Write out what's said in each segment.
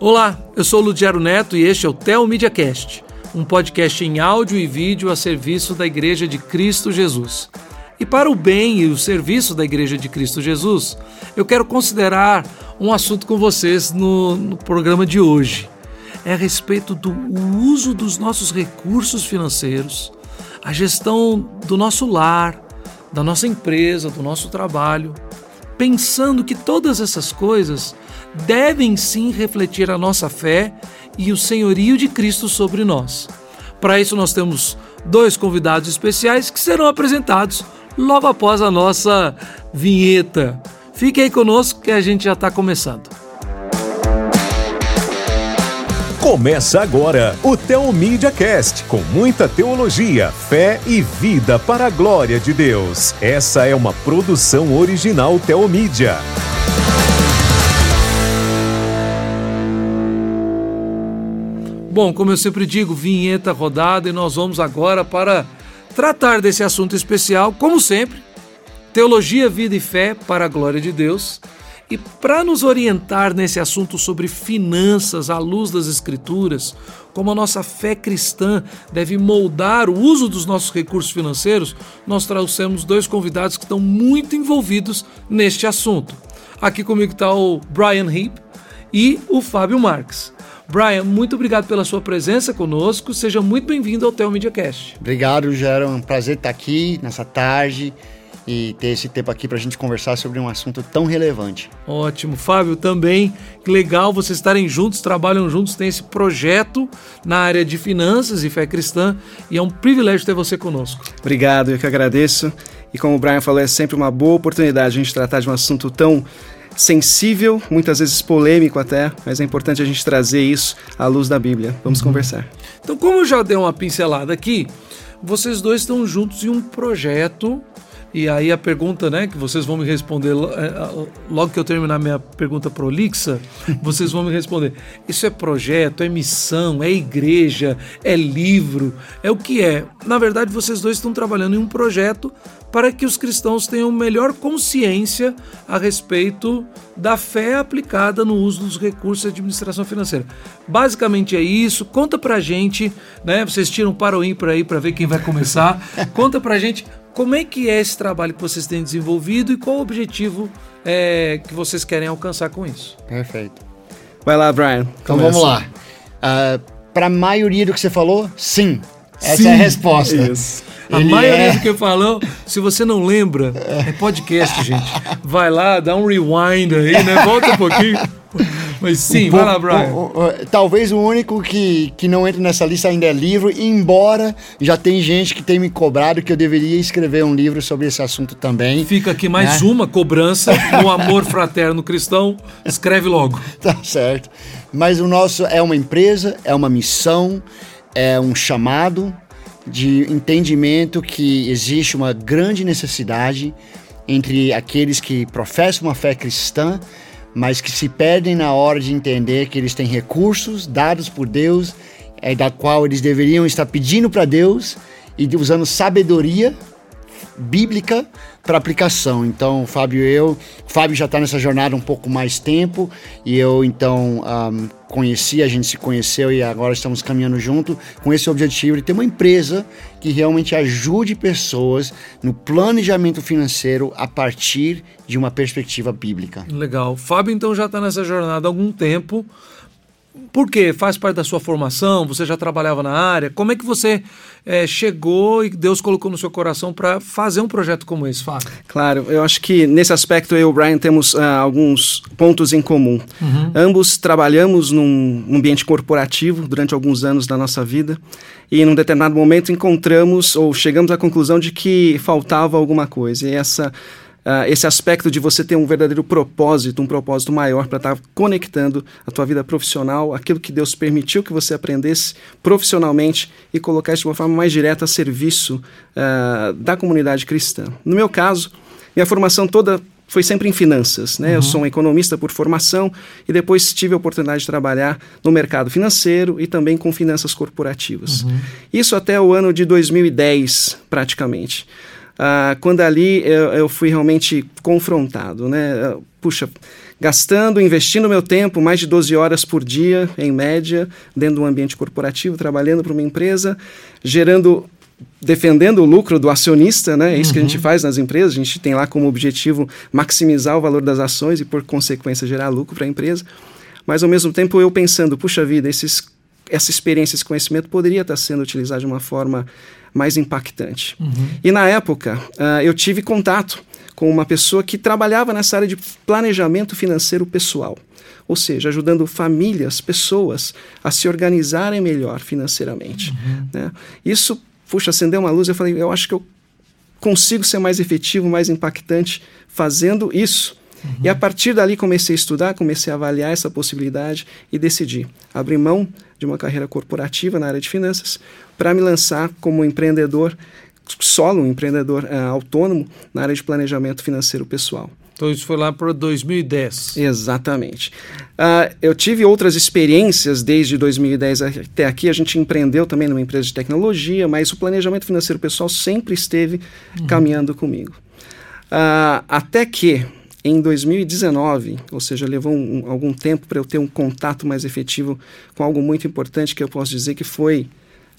Olá, eu sou Ludiero Neto e este é o Tel MediaCast, um podcast em áudio e vídeo a serviço da Igreja de Cristo Jesus. E para o bem e o serviço da Igreja de Cristo Jesus, eu quero considerar um assunto com vocês no, no programa de hoje. É a respeito do uso dos nossos recursos financeiros, a gestão do nosso lar, da nossa empresa, do nosso trabalho, pensando que todas essas coisas devem sim refletir a nossa fé e o senhorio de Cristo sobre nós. Para isso, nós temos dois convidados especiais que serão apresentados logo após a nossa vinheta. Fique aí conosco que a gente já está começando. Começa agora o Teomídia Cast, com muita teologia, fé e vida para a glória de Deus. Essa é uma produção original Teomídia. Bom, como eu sempre digo, vinheta rodada e nós vamos agora para tratar desse assunto especial, como sempre, teologia, vida e fé para a glória de Deus. E para nos orientar nesse assunto sobre finanças à luz das Escrituras, como a nossa fé cristã deve moldar o uso dos nossos recursos financeiros, nós trouxemos dois convidados que estão muito envolvidos neste assunto. Aqui comigo está o Brian Heap e o Fábio Marques. Brian, muito obrigado pela sua presença conosco. Seja muito bem-vindo ao Tel Cast. Obrigado, Gero. É um prazer estar aqui nessa tarde e ter esse tempo aqui para a gente conversar sobre um assunto tão relevante. Ótimo. Fábio, também que legal vocês estarem juntos, trabalham juntos, tem esse projeto na área de finanças e fé cristã e é um privilégio ter você conosco. Obrigado, eu que agradeço. E como o Brian falou, é sempre uma boa oportunidade a gente tratar de um assunto tão sensível, muitas vezes polêmico até, mas é importante a gente trazer isso à luz da Bíblia. Vamos uhum. conversar. Então, como eu já dei uma pincelada aqui, vocês dois estão juntos em um projeto e aí a pergunta, né, que vocês vão me responder é, logo que eu terminar minha pergunta prolixa, vocês vão me responder. Isso é projeto, é missão, é igreja, é livro, é o que é? Na verdade, vocês dois estão trabalhando em um projeto para que os cristãos tenham melhor consciência a respeito da fé aplicada no uso dos recursos de administração financeira. Basicamente é isso. Conta pra gente, né? Vocês tiram para o ímpar aí para ver quem vai começar. Conta pra gente como é que é esse trabalho que vocês têm desenvolvido e qual o objetivo é, que vocês querem alcançar com isso? Perfeito. Vai lá, Brian. Então vamos lá. Uh, ah, Para a maioria do que você falou, sim. Essa sim. é a resposta. Isso. A Ele maioria é... do que falou, se você não lembra, é podcast, gente. Vai lá, dá um rewind aí, né? Volta um pouquinho. Mas sim, vai lá, Brian. O, o, o, talvez o único que, que não entra nessa lista ainda é livro, embora já tem gente que tem me cobrado que eu deveria escrever um livro sobre esse assunto também. Fica aqui mais né? uma cobrança no amor fraterno cristão. Escreve logo. Tá certo. Mas o nosso é uma empresa, é uma missão, é um chamado de entendimento que existe uma grande necessidade entre aqueles que professam uma fé cristã mas que se perdem na hora de entender que eles têm recursos dados por Deus, é, da qual eles deveriam estar pedindo para Deus e usando sabedoria bíblica para aplicação. Então, Fábio e eu, Fábio já está nessa jornada um pouco mais tempo e eu então um, conheci, a gente se conheceu e agora estamos caminhando junto com esse objetivo de ter uma empresa que realmente ajude pessoas no planejamento financeiro a partir de uma perspectiva bíblica. Legal. Fábio então já está nessa jornada há algum tempo. Por quê? Faz parte da sua formação? Você já trabalhava na área? Como é que você é, chegou e Deus colocou no seu coração para fazer um projeto como esse, Fábio? Claro, eu acho que nesse aspecto eu e o Brian temos uh, alguns pontos em comum. Uhum. Ambos trabalhamos num ambiente corporativo durante alguns anos da nossa vida e num determinado momento encontramos ou chegamos à conclusão de que faltava alguma coisa. E essa uh, esse aspecto de você ter um verdadeiro propósito, um propósito maior para estar tá conectando a tua vida profissional, aquilo que Deus permitiu que você aprendesse profissionalmente e colocar isso de uma forma mais direta a serviço uh, da comunidade cristã. No meu caso, minha formação toda foi sempre em finanças, né? Uhum. Eu sou um economista por formação e depois tive a oportunidade de trabalhar no mercado financeiro e também com finanças corporativas. Uhum. Isso até o ano de 2010, praticamente. Uh, quando ali eu, eu, fui realmente confrontado, né? Puxa, gastando, investindo meu tempo, mais de 12 horas por dia, em média, dentro de um ambiente corporativo, trabalhando para uma empresa, gerando defendendo o lucro do acionista, né? É isso uhum. que a gente uhum. faz nas empresas. A gente tem lá como objetivo maximizar o valor das ações e, por consequência, gerar lucro para a empresa. Mas, ao mesmo tempo, eu pensando, puxa vida, esses, essa experiência, esse conhecimento poderia estar sendo utilizado de uma forma mais impactante. Uhum. E, na época, uh, eu tive contato com uma pessoa que trabalhava nessa área de planejamento financeiro pessoal. Ou seja, ajudando famílias, pessoas a se organizarem melhor financeiramente. Uhum. Né? Isso puxa, acendeu uma luz, eu falei, eu acho que eu consigo ser mais efetivo, mais impactante fazendo isso. Uhum. E a partir dali comecei a estudar, comecei a avaliar essa possibilidade e decidi abrir mão de uma carreira corporativa na área de finanças para me lançar como empreendedor solo, um empreendedor uh, autônomo na área de planejamento financeiro pessoal. Então isso foi lá para 2010. Exatamente. Uh, eu tive outras experiências desde 2010 até aqui. A gente empreendeu também numa empresa de tecnologia, mas o planejamento financeiro pessoal sempre esteve uhum. caminhando comigo. Uh, até que em 2019, ou seja, levou um, algum tempo para eu ter um contato mais efetivo com algo muito importante que eu posso dizer que foi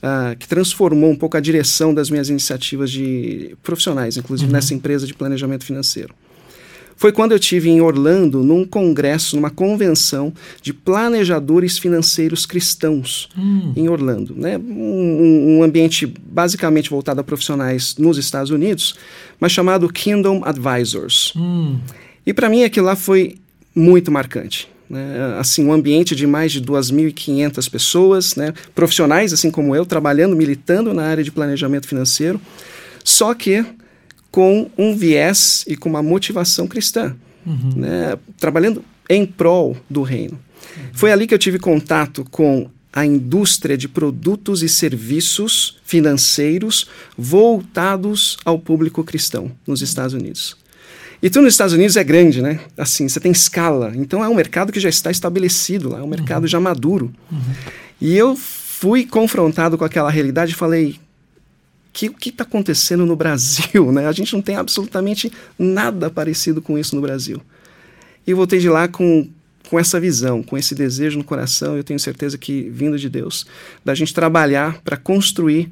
Uh, que transformou um pouco a direção das minhas iniciativas de profissionais, inclusive uhum. nessa empresa de planejamento financeiro foi quando eu tive em Orlando num congresso, numa convenção de planejadores financeiros cristãos hum. em Orlando, né? Um, um, ambiente basicamente voltado a profissionais nos Estados Unidos, mas chamado Kingdom Advisors. Hum. E para mim aquilo lá foi muito marcante. Né? Assim, um ambiente de mais de 2.500 pessoas, né? profissionais assim como eu, trabalhando, militando na área de planejamento financeiro, só que com um viés e com uma motivação cristã, uhum. né? trabalhando em prol do reino. Uhum. Foi ali que eu tive contato com a indústria de produtos e serviços financeiros voltados ao público cristão nos Estados Unidos. E tudo nos Estados Unidos é grande, né? Assim, você tem escala. Então é um mercado que já está estabelecido lá, é um mercado uhum. já maduro. Uhum. E eu fui confrontado com aquela realidade e falei: que, o que está acontecendo no Brasil? Né? A gente não tem absolutamente nada parecido com isso no Brasil. E eu voltei de lá com, com essa visão, com esse desejo no coração, eu tenho certeza que vindo de Deus, da gente trabalhar para construir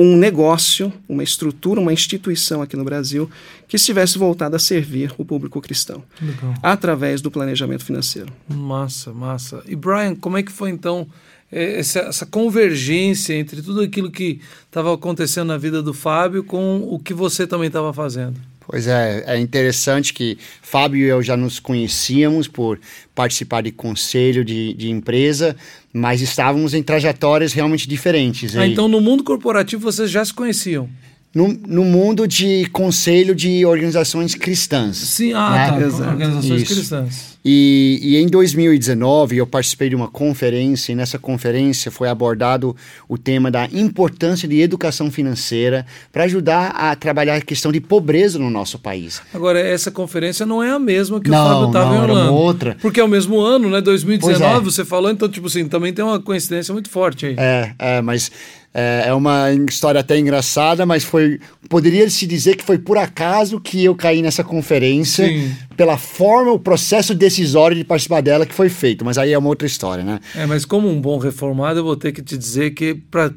um negócio, uma estrutura, uma instituição aqui no Brasil que estivesse voltada a servir o público cristão Legal. através do planejamento financeiro. Massa, massa. E Brian, como é que foi então é, essa, essa convergência entre tudo aquilo que estava acontecendo na vida do Fábio com o que você também estava fazendo. Pois é, é interessante que Fábio e eu já nos conhecíamos por participar de conselho de, de empresa, mas estávamos em trajetórias realmente diferentes. Ah, então no mundo corporativo vocês já se conheciam? No, no mundo de conselho de organizações cristãs. Sim, ah, né? tá, organizações Isso. cristãs. E, e, em 2019 eu participei de uma conferência e nessa conferência foi abordado o tema da importância de educação financeira para ajudar a trabalhar a questão de pobreza no nosso país. Agora, essa conferência não é a mesma que não, o Fábio estava em Orlando. outra. Porque é o mesmo ano, né? 2019, é. você falou, então, tipo assim, também tem uma coincidência muito forte aí. É, é mas é, é, uma história até engraçada, mas foi. Poderia se dizer que foi por acaso que eu caí nessa conferência, Sim. pela forma, o processo decisório de participar dela que foi feito. Mas aí é uma outra história, né? É, mas como um bom reformado, eu vou ter que te dizer que para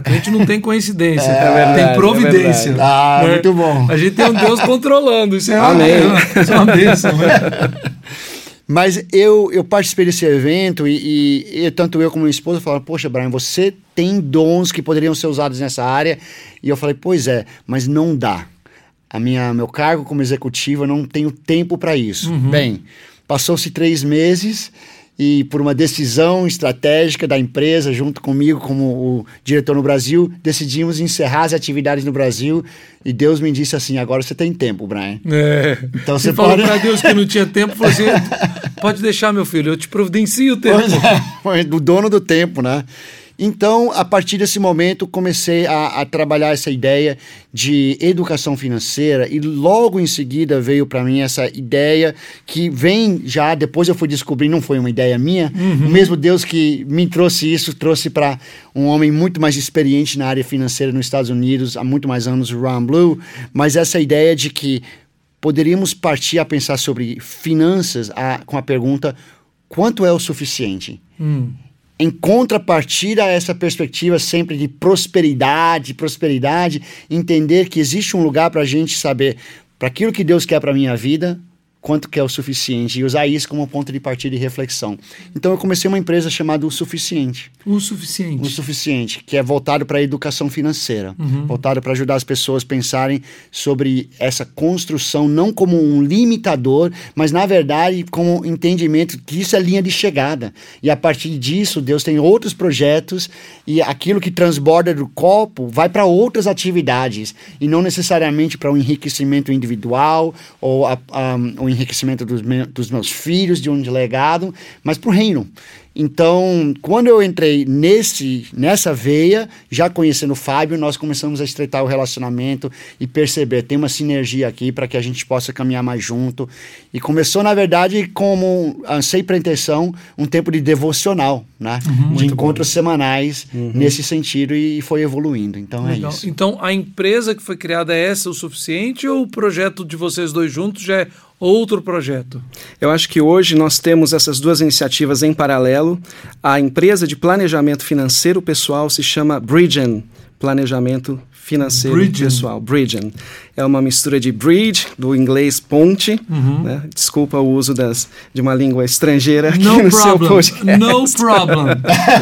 crente não tem coincidência, é, verdade, tem providência. É ah, né? muito bom. A gente tem um Deus controlando, isso é, Amém. Uma, isso é uma bênção, né? Mas eu, eu participei desse evento e, e, e tanto eu como minha esposa falaram: Poxa, Brian, você tem dons que poderiam ser usados nessa área. E eu falei: Pois é, mas não dá. A minha, meu cargo como executivo, eu não tenho tempo para isso. Uhum. Bem, passou-se três meses e por uma decisão estratégica da empresa, junto comigo como o diretor no Brasil, decidimos encerrar as atividades no Brasil e Deus me disse assim, agora você tem tempo, Brian. É. Então você, você pode... falou para Deus que não tinha tempo, assim, pode deixar meu filho, eu te providencio o tempo. Pois é, do dono do tempo, né? Então, a partir desse momento, comecei a, a trabalhar essa ideia de educação financeira e logo em seguida veio para mim essa ideia que vem já, depois eu fui descobrir, não foi uma ideia minha, uhum. o mesmo Deus que me trouxe isso, trouxe para um homem muito mais experiente na área financeira nos Estados Unidos há muito mais anos, Ron Blue, mas essa ideia de que poderíamos partir a pensar sobre finanças a, com a pergunta: quanto é o suficiente? Hum. Em contrapartida a essa perspectiva sempre de prosperidade, prosperidade, entender que existe um lugar para a gente saber para aquilo que Deus quer para minha vida, quanto que é o suficiente e usar isso como ponto de partida e reflexão. Então eu comecei uma empresa chamada O Suficiente. O Suficiente. O Suficiente, que é voltado para a educação financeira, Uhum. voltado para ajudar as pessoas a pensarem sobre essa construção não como um limitador, mas na verdade como um entendimento que isso é linha de chegada. E a partir disso, Deus tem outros projetos e aquilo que transborda do copo vai para outras atividades e não necessariamente para o enriquecimento individual ou a, a, o enriquecimento dos, me, dos meus filhos, de um legado, mas para o reino. Então, quando eu entrei nesse, nessa veia, já conhecendo o Fábio, nós começamos a estreitar o relacionamento e perceber, tem uma sinergia aqui para que a gente possa caminhar mais junto. E começou, na verdade, como, ah, sem pretensão, um tempo de devocional, né? de encontros semanais nesse sentido e foi evoluindo. Então Legal. é isso. Então, a empresa que foi criada é essa o suficiente ou o projeto de vocês dois juntos já é outro projeto? Eu acho que hoje nós temos essas duas iniciativas em paralelo. A empresa de planejamento financeiro pessoal se chama Bridgen, Planejamento Financeiro. Pessoal. Bridgen. É uma mistura de bridge, do inglês ponte. Uhum. né? Desculpa o uso das, de uma língua estrangeira aqui No no seu problem. podcast. No problem.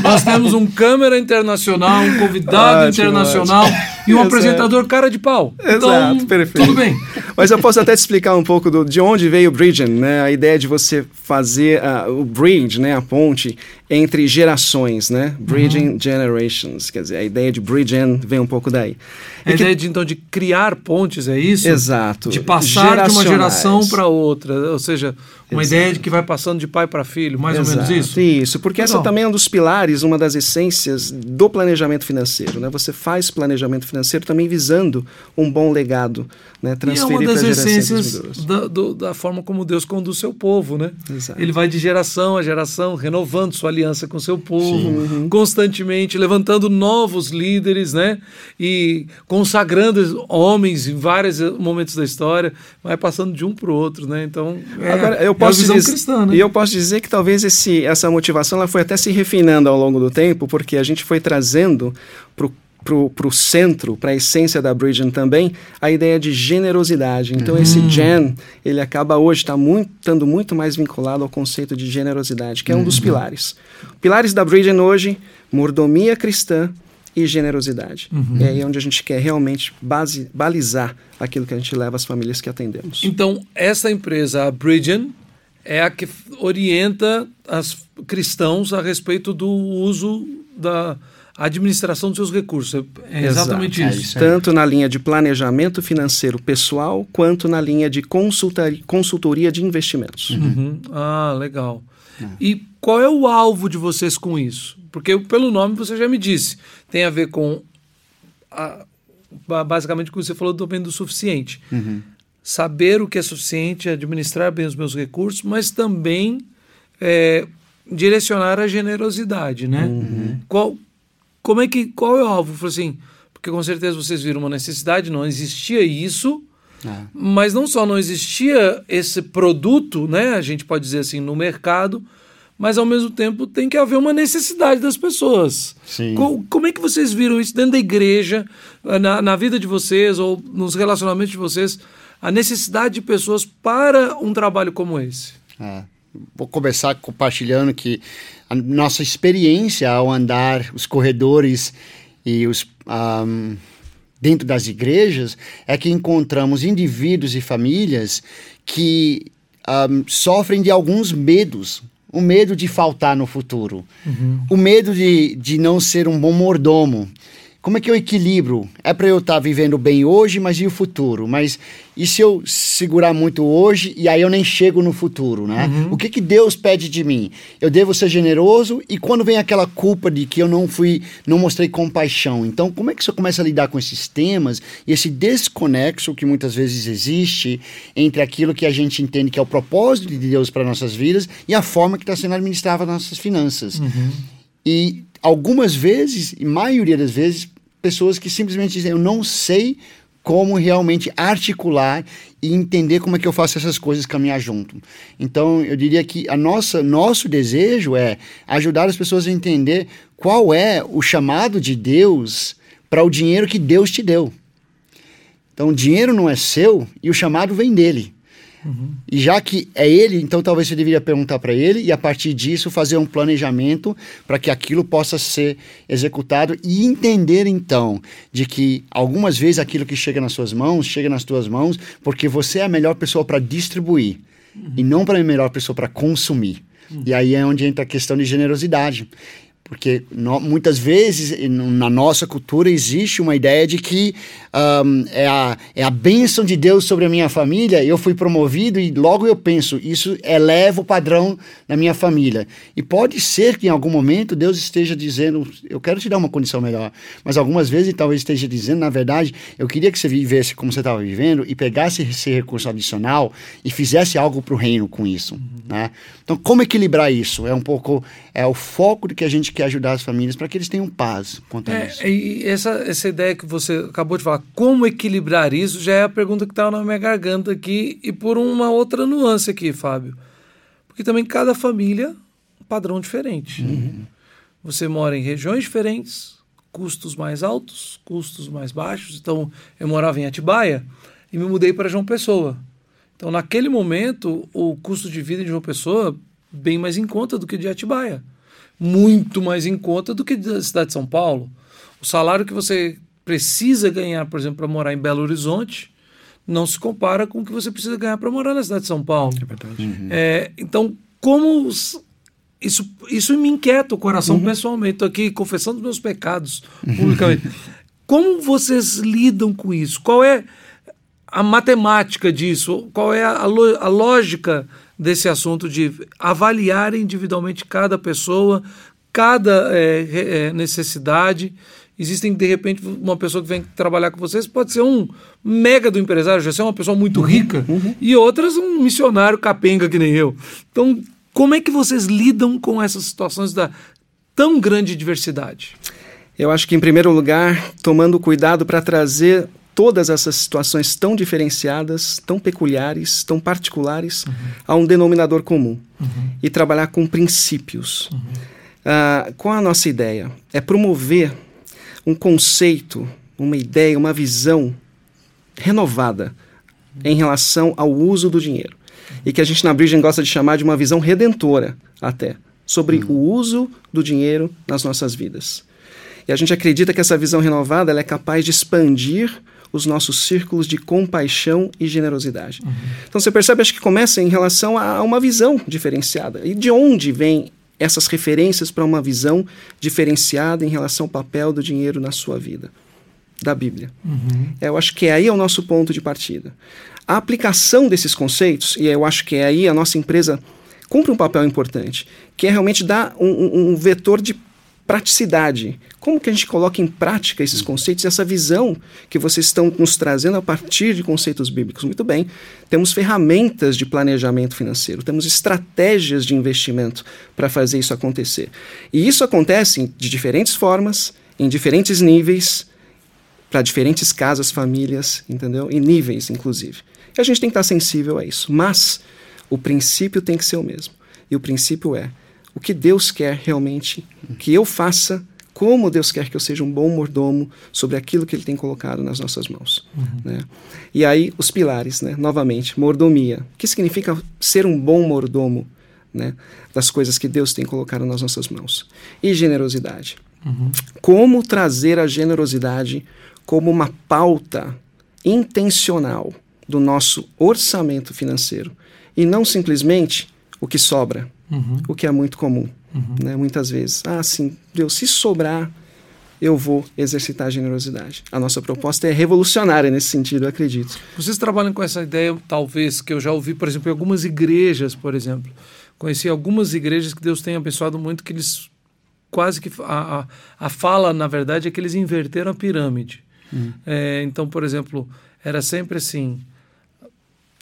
Nós temos um câmera internacional, um convidado Ótimo, internacional e um Exato. apresentador cara de pau. Então, Exato, perfeito. tudo bem. Mas eu posso até te explicar um pouco do, de onde veio o Bridgen, né? A ideia de você fazer ah, o bridge, né? A ponte entre gerações, né? Bridging generations, quer dizer, a ideia de Bridgen vem um pouco daí. A E que- ideia de, então, de criar pontes, é isso? Exato. De passar de uma geração para outra. Ou seja, uma ideia de que vai passando de pai para filho, mais ou menos Exato, isso? Isso, porque essa Legal. também é um dos pilares, uma das essências do planejamento financeiro. Né? Você faz planejamento financeiro também visando um bom legado, né? E é transferir uma para das essências da, do- da forma como Deus conduz seu povo, né? Exato. Ele vai de geração a geração, renovando sua aliança com seu povo, Uhum. constantemente levantando novos líderes, né? E consagrando homens em vários momentos da história, vai passando de um para o outro, né? Então, é, Agora, eu posso visão dizer, cristã, né? E eu posso dizer que talvez esse, essa motivação ela foi até se refinando ao longo do tempo, porque a gente foi trazendo para o centro, para a essência da Bridgen também, a ideia de generosidade. Então esse gen, ele acaba hoje tá muito, estando muito mais vinculado ao conceito de generosidade, que é um dos pilares. Pilares da Bridgen hoje, mordomia cristã e generosidade. É aí onde a gente quer realmente base, balizar aquilo que a gente leva às famílias que atendemos. Então, essa empresa, a Bridgen, é a que orienta os cristãos a respeito do uso da administração dos seus recursos. É exatamente Exato. isso. isso aí. Tanto na linha de planejamento financeiro pessoal, quanto na linha de consultari- consultoria de investimentos. Uhum. Ah, legal. E qual é o alvo de vocês com isso? Porque pelo nome você já me disse, tem a ver com a- ba- basicamente o que você falou também do suficiente. Saber o que é suficiente, administrar bem os meus recursos, mas também é, direcionar a generosidade, né? Qual, como é que, qual é o alvo? Falei assim, porque com certeza vocês viram uma necessidade, não existia isso, Ah. mas não só não existia esse produto, né? A gente pode dizer assim, no mercado, mas ao mesmo tempo tem que haver uma necessidade das pessoas. Sim. Co- como é que vocês viram isso dentro da igreja, na, na vida de vocês ou nos relacionamentos de vocês, a necessidade de pessoas para um trabalho como esse? É. Vou começar compartilhando que a nossa experiência ao andar os corredores e os ahm, dentro das igrejas é que encontramos indivíduos e famílias que ahm, sofrem de alguns medos. O medo de faltar no futuro, o medo de, de não ser um bom mordomo. Como é que eu equilibro? É para eu estar vivendo bem hoje, mas e o futuro? Mas e se eu segurar muito hoje e aí eu nem chego no futuro, né? O que que Deus pede de mim? Eu devo ser generoso e quando vem aquela culpa de que eu não fui, não mostrei compaixão. Então, como é que você começa a lidar com esses temas e esse desconexo que muitas vezes existe entre aquilo que a gente entende que é o propósito de Deus para nossas vidas e a forma que está sendo administrada as nossas finanças? E algumas vezes, e maioria das vezes, pessoas que simplesmente dizem: Eu não sei como realmente articular e entender como é que eu faço essas coisas caminhar junto. Então, eu diria que a nossa nosso desejo é ajudar as pessoas a entender qual é o chamado de Deus para o dinheiro que Deus te deu. Então, o dinheiro não é seu e o chamado vem dele. Uhum. E já que é ele, então talvez você deveria perguntar para ele e a partir disso fazer um planejamento para que aquilo possa ser executado e entender então de que algumas vezes aquilo que chega nas suas mãos chega nas tuas mãos porque você é a melhor pessoa para distribuir uhum. e não para a melhor pessoa para consumir. Uhum. E aí é onde entra a questão de generosidade. Porque no, muitas vezes na nossa cultura existe uma ideia de que um, é, a, é a bênção de Deus sobre a minha família, eu fui promovido e logo eu penso, isso eleva o padrão da minha família. E pode ser que em algum momento Deus esteja dizendo, eu quero te dar uma condição melhor. Mas algumas vezes talvez esteja dizendo, na verdade, eu queria que você vivesse como você estava vivendo e pegasse esse recurso adicional e fizesse algo para o reino com isso. Uhum. Né? Então, como equilibrar isso? É um pouco é o foco de que a gente quer ajudar as famílias para que eles tenham paz quanto a é, isso. E essa, essa ideia que você acabou de falar, como equilibrar isso, já é a pergunta que estava na minha garganta aqui e por uma outra nuance aqui, Fábio. Porque também cada família um padrão diferente. Uhum. Você mora em regiões diferentes, custos mais altos, custos mais baixos. Então, eu morava em Atibaia e me mudei para João Pessoa. Então, naquele momento, o custo de vida de João Pessoa bem mais em conta do que de Atibaia. Muito mais em conta do que da cidade de São Paulo. O salário que você precisa ganhar, por exemplo, para morar em Belo Horizonte, não se compara com o que você precisa ganhar para morar na cidade de São Paulo. É verdade. Uhum. É, então, como isso, isso me inquieta o coração uhum. pessoalmente. Estou aqui confessando meus pecados publicamente. como vocês lidam com isso? Qual é a matemática disso? Qual é a, a lógica desse assunto de avaliar individualmente cada pessoa, cada é, é, necessidade. Existem, de repente, uma pessoa que vem trabalhar com vocês, pode ser um mega do empresário, já ser uma pessoa muito uhum, rica, uhum. e outras um missionário capenga que nem eu. Então, como é que vocês lidam com essas situações da tão grande diversidade? Eu acho que, em primeiro lugar, tomando cuidado para trazer todas essas situações tão diferenciadas, tão peculiares, tão particulares, uhum. a um denominador comum uhum. e trabalhar com princípios. Uhum. Uh, qual a nossa ideia? É promover um conceito, uma ideia, uma visão renovada em relação ao uso do dinheiro. E que a gente na Bridgen gosta de chamar de uma visão redentora, até, sobre uhum. o uso do dinheiro nas nossas vidas. E a gente acredita que essa visão renovada é capaz de expandir os nossos círculos de compaixão e generosidade. Uhum. Então você percebe, acho que começa em relação a uma visão diferenciada. E de onde vem essas referências para uma visão diferenciada em relação ao papel do dinheiro na sua vida? Da Bíblia. Uhum. Eu acho que é aí é o nosso ponto de partida. A aplicação desses conceitos, e eu acho que é aí a nossa empresa cumpre um papel importante, que é realmente dar um, um, um vetor de praticidade. Como que a gente coloca em prática esses conceitos, essa visão que vocês estão nos trazendo a partir de conceitos bíblicos? Muito bem. Temos ferramentas de planejamento financeiro, temos estratégias de investimento para fazer isso acontecer. E isso acontece de diferentes formas, em diferentes níveis, para diferentes casas, famílias, entendeu? E níveis, inclusive. E a gente tem que estar sensível a isso. Mas o princípio tem que ser o mesmo. E o princípio é o que Deus quer realmente que eu faça, como Deus quer que eu seja um bom mordomo sobre aquilo que Ele tem colocado nas nossas mãos. Uhum. Né? E aí, os pilares, né? novamente, mordomia. O que significa ser um bom mordomo né? das coisas que Deus tem colocado nas nossas mãos? E generosidade. Uhum. Como trazer a generosidade como uma pauta intencional do nosso orçamento financeiro e não simplesmente o que sobra uhum. o que é muito comum, uhum. né? muitas vezes. Ah, sim, Deus, se sobrar, eu vou exercitar a generosidade. A nossa proposta é revolucionária nesse sentido, eu acredito. Vocês trabalham com essa ideia, talvez, que eu já ouvi, por exemplo, em algumas igrejas, por exemplo. Conheci algumas igrejas que Deus tem abençoado muito, que eles quase que. A, a, a fala, na verdade, é que eles inverteram a pirâmide. Hum. É, então, por exemplo, era sempre assim: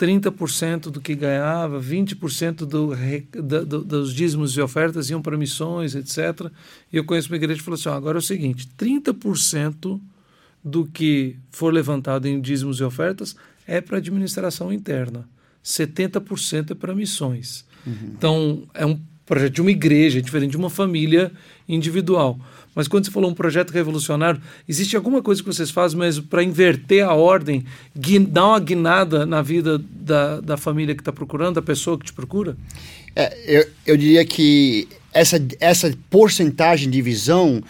30% do que ganhava, 20% do, do, dos dízimos e ofertas iam para missões, etc. E eu conheço uma igreja que falou assim: ó, agora é o seguinte: 30% do que for levantado em dízimos e ofertas é para administração interna. 70% é para missões. Uhum. Então, é um projeto de uma igreja, é diferente de uma família individual. Mas quando você falou um projeto revolucionário, existe alguma coisa que vocês fazem mesmo para inverter a ordem, dar uma guinada na vida da, da família que está procurando, da pessoa que te procura? É, eu, eu diria que essa, essa porcentagem de visão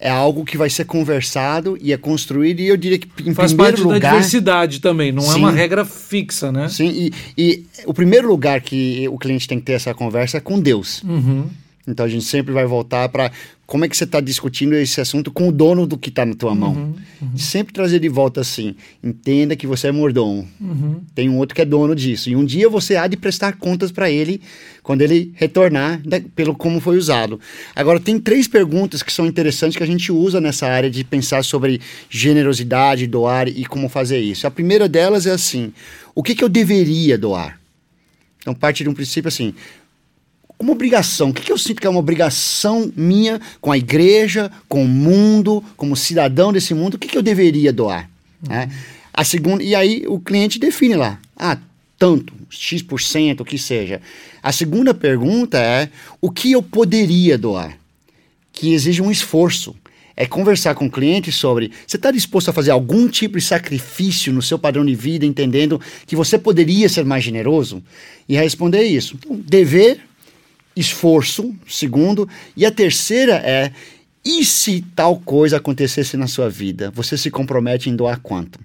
é algo que vai ser conversado e é construído e eu diria que em Faz primeiro parte lugar da diversidade também, não sim, é uma regra fixa, né? Sim, e, e, o primeiro lugar que o cliente tem que ter essa conversa é com Deus. Uhum. Então a gente sempre vai voltar para como é que você está discutindo esse assunto com o dono do que está na tua mão. Uhum, uhum. Sempre trazer de volta assim, entenda que você é mordomo. Uhum. Tem um outro que é dono disso. E um dia você há de prestar contas para ele quando ele retornar da, pelo como foi usado. Agora, tem três perguntas que são interessantes que a gente usa nessa área de pensar sobre generosidade, doar e como fazer isso. A primeira delas é assim, o que, que eu deveria doar? Então, parte de um princípio assim, uma obrigação. O que, que eu sinto que é uma obrigação minha com a igreja, com o mundo, como cidadão desse mundo? O que, que eu deveria doar? Uhum. Né? A segunda, e aí o cliente define lá. Ah, tanto, X%, o que seja. A segunda pergunta é o que eu poderia doar? Que exige um esforço. É conversar com o cliente sobre você está disposto a fazer algum tipo de sacrifício no seu padrão de vida, entendendo que você poderia ser mais generoso? E responder isso. Então, dever esforço, segundo, e a terceira é e se tal coisa acontecesse na sua vida, você se compromete em doar quanto?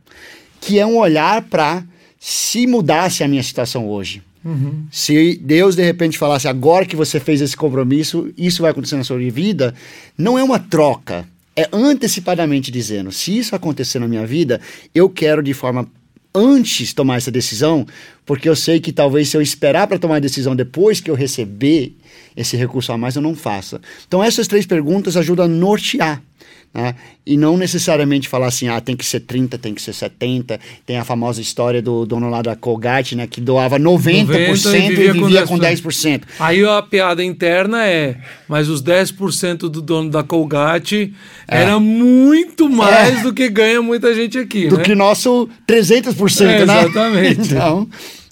Que é um olhar para se mudasse a minha situação hoje. Uhum. Se Deus de repente falasse agora que você fez esse compromisso, isso vai acontecer na sua vida, não é uma troca, é antecipadamente dizendo: se isso acontecer na minha vida, eu quero de forma antes tomar essa decisão, porque eu sei que talvez se eu esperar para tomar a decisão depois que eu receber esse recurso a mais, eu não faça. Então essas três perguntas ajudam a nortear. Né? E não necessariamente falar assim, ah, tem que ser 30, tem que ser 70. Tem a famosa história do dono lá da Colgate, né, que doava 90%, 90 e vivia, e vivia com, 10%. com 10%. Aí a piada interna é, mas os 10% do dono da Colgate é. era muito mais é. do que ganha muita gente aqui, Do né? que nosso 300%, é, né? Exatamente. Então...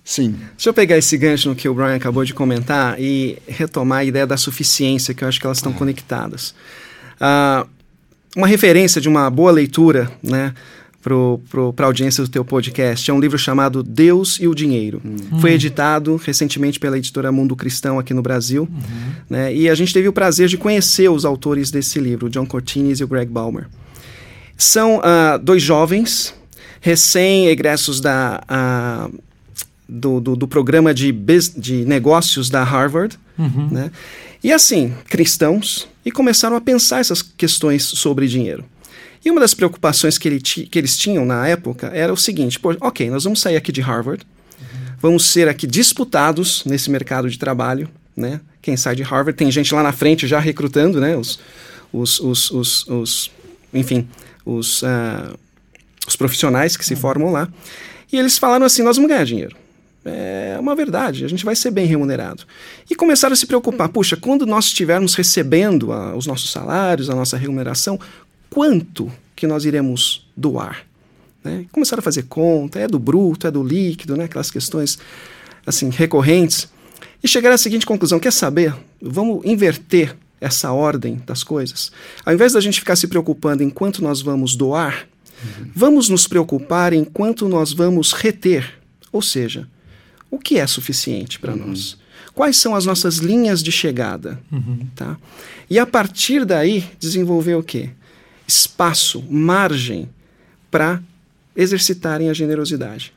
Sim. Deixa eu pegar esse gancho no que o Brian acabou de comentar e retomar a ideia da suficiência, que eu acho que elas estão ah. conectadas. Uh, uma referência de uma boa leitura, né? para a audiência do teu podcast. É um livro chamado Deus e o Dinheiro. Uhum. Foi editado recentemente pela editora Mundo Cristão aqui no Brasil. Uhum. Né? E a gente teve o prazer de conhecer os autores desse livro, o John Cortines e o Greg Balmer. São uh, dois jovens, recém-egressos da, uh, do, do, do programa de, de negócios da Harvard. Uhum. Né? E assim, cristãos, e começaram a pensar essas questões sobre dinheiro. E uma das preocupações que, ele que eles tinham na época era o seguinte: pô, ok, nós vamos sair aqui de Harvard, uhum. vamos ser aqui disputados nesse mercado de trabalho, né? Quem sai de Harvard tem gente lá na frente já recrutando, né? Os, os, os, os, os enfim, os, uh, os profissionais que se uhum. formam lá. E eles falaram assim: nós vamos ganhar dinheiro é uma verdade, a gente vai ser bem remunerado. E começaram a se preocupar, puxa, quando nós estivermos recebendo a, os nossos salários, a nossa remuneração, quanto que nós iremos doar? Né? Começaram a fazer conta, é do bruto, é do líquido, né? aquelas questões assim recorrentes. E chegaram à seguinte conclusão, quer saber? Vamos inverter essa ordem das coisas. Ao invés da gente ficar se preocupando em quanto nós vamos doar, uhum. vamos nos preocupar em quanto nós vamos reter. Ou seja, o que é suficiente para uhum. nós? Quais são as nossas linhas de chegada? Uhum. Tá? E a partir daí, desenvolver o quê? Espaço, margem para exercitarem a generosidade.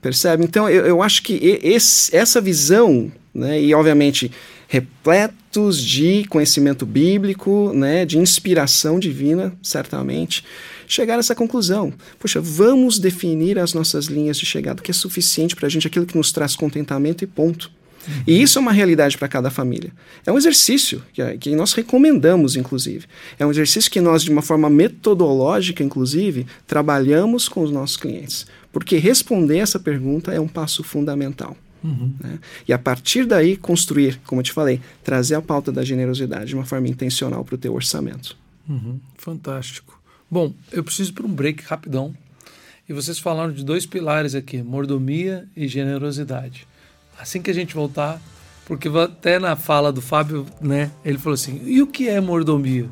Percebe? Então, eu, eu acho que esse, essa visão, né, e obviamente repletos de conhecimento bíblico, né, de inspiração divina, certamente, chegar a essa conclusão. Poxa, vamos definir as nossas linhas de chegada, que é suficiente para a gente, aquilo que nos traz contentamento e ponto. Uhum. E isso é uma realidade para cada família. É um exercício que, que nós recomendamos, inclusive. É um exercício que nós, de uma forma metodológica, inclusive, trabalhamos com os nossos clientes. Porque responder essa pergunta é um passo fundamental. Uhum. Né? E a partir daí, construir, como eu te falei, trazer a pauta da generosidade de uma forma intencional para o teu orçamento. Uhum. Fantástico. Bom, eu preciso para um break rapidão. E vocês falaram de dois pilares aqui, mordomia e generosidade. Assim que a gente voltar, porque até na fala do Fábio, né, ele falou assim: "E o que é mordomia?"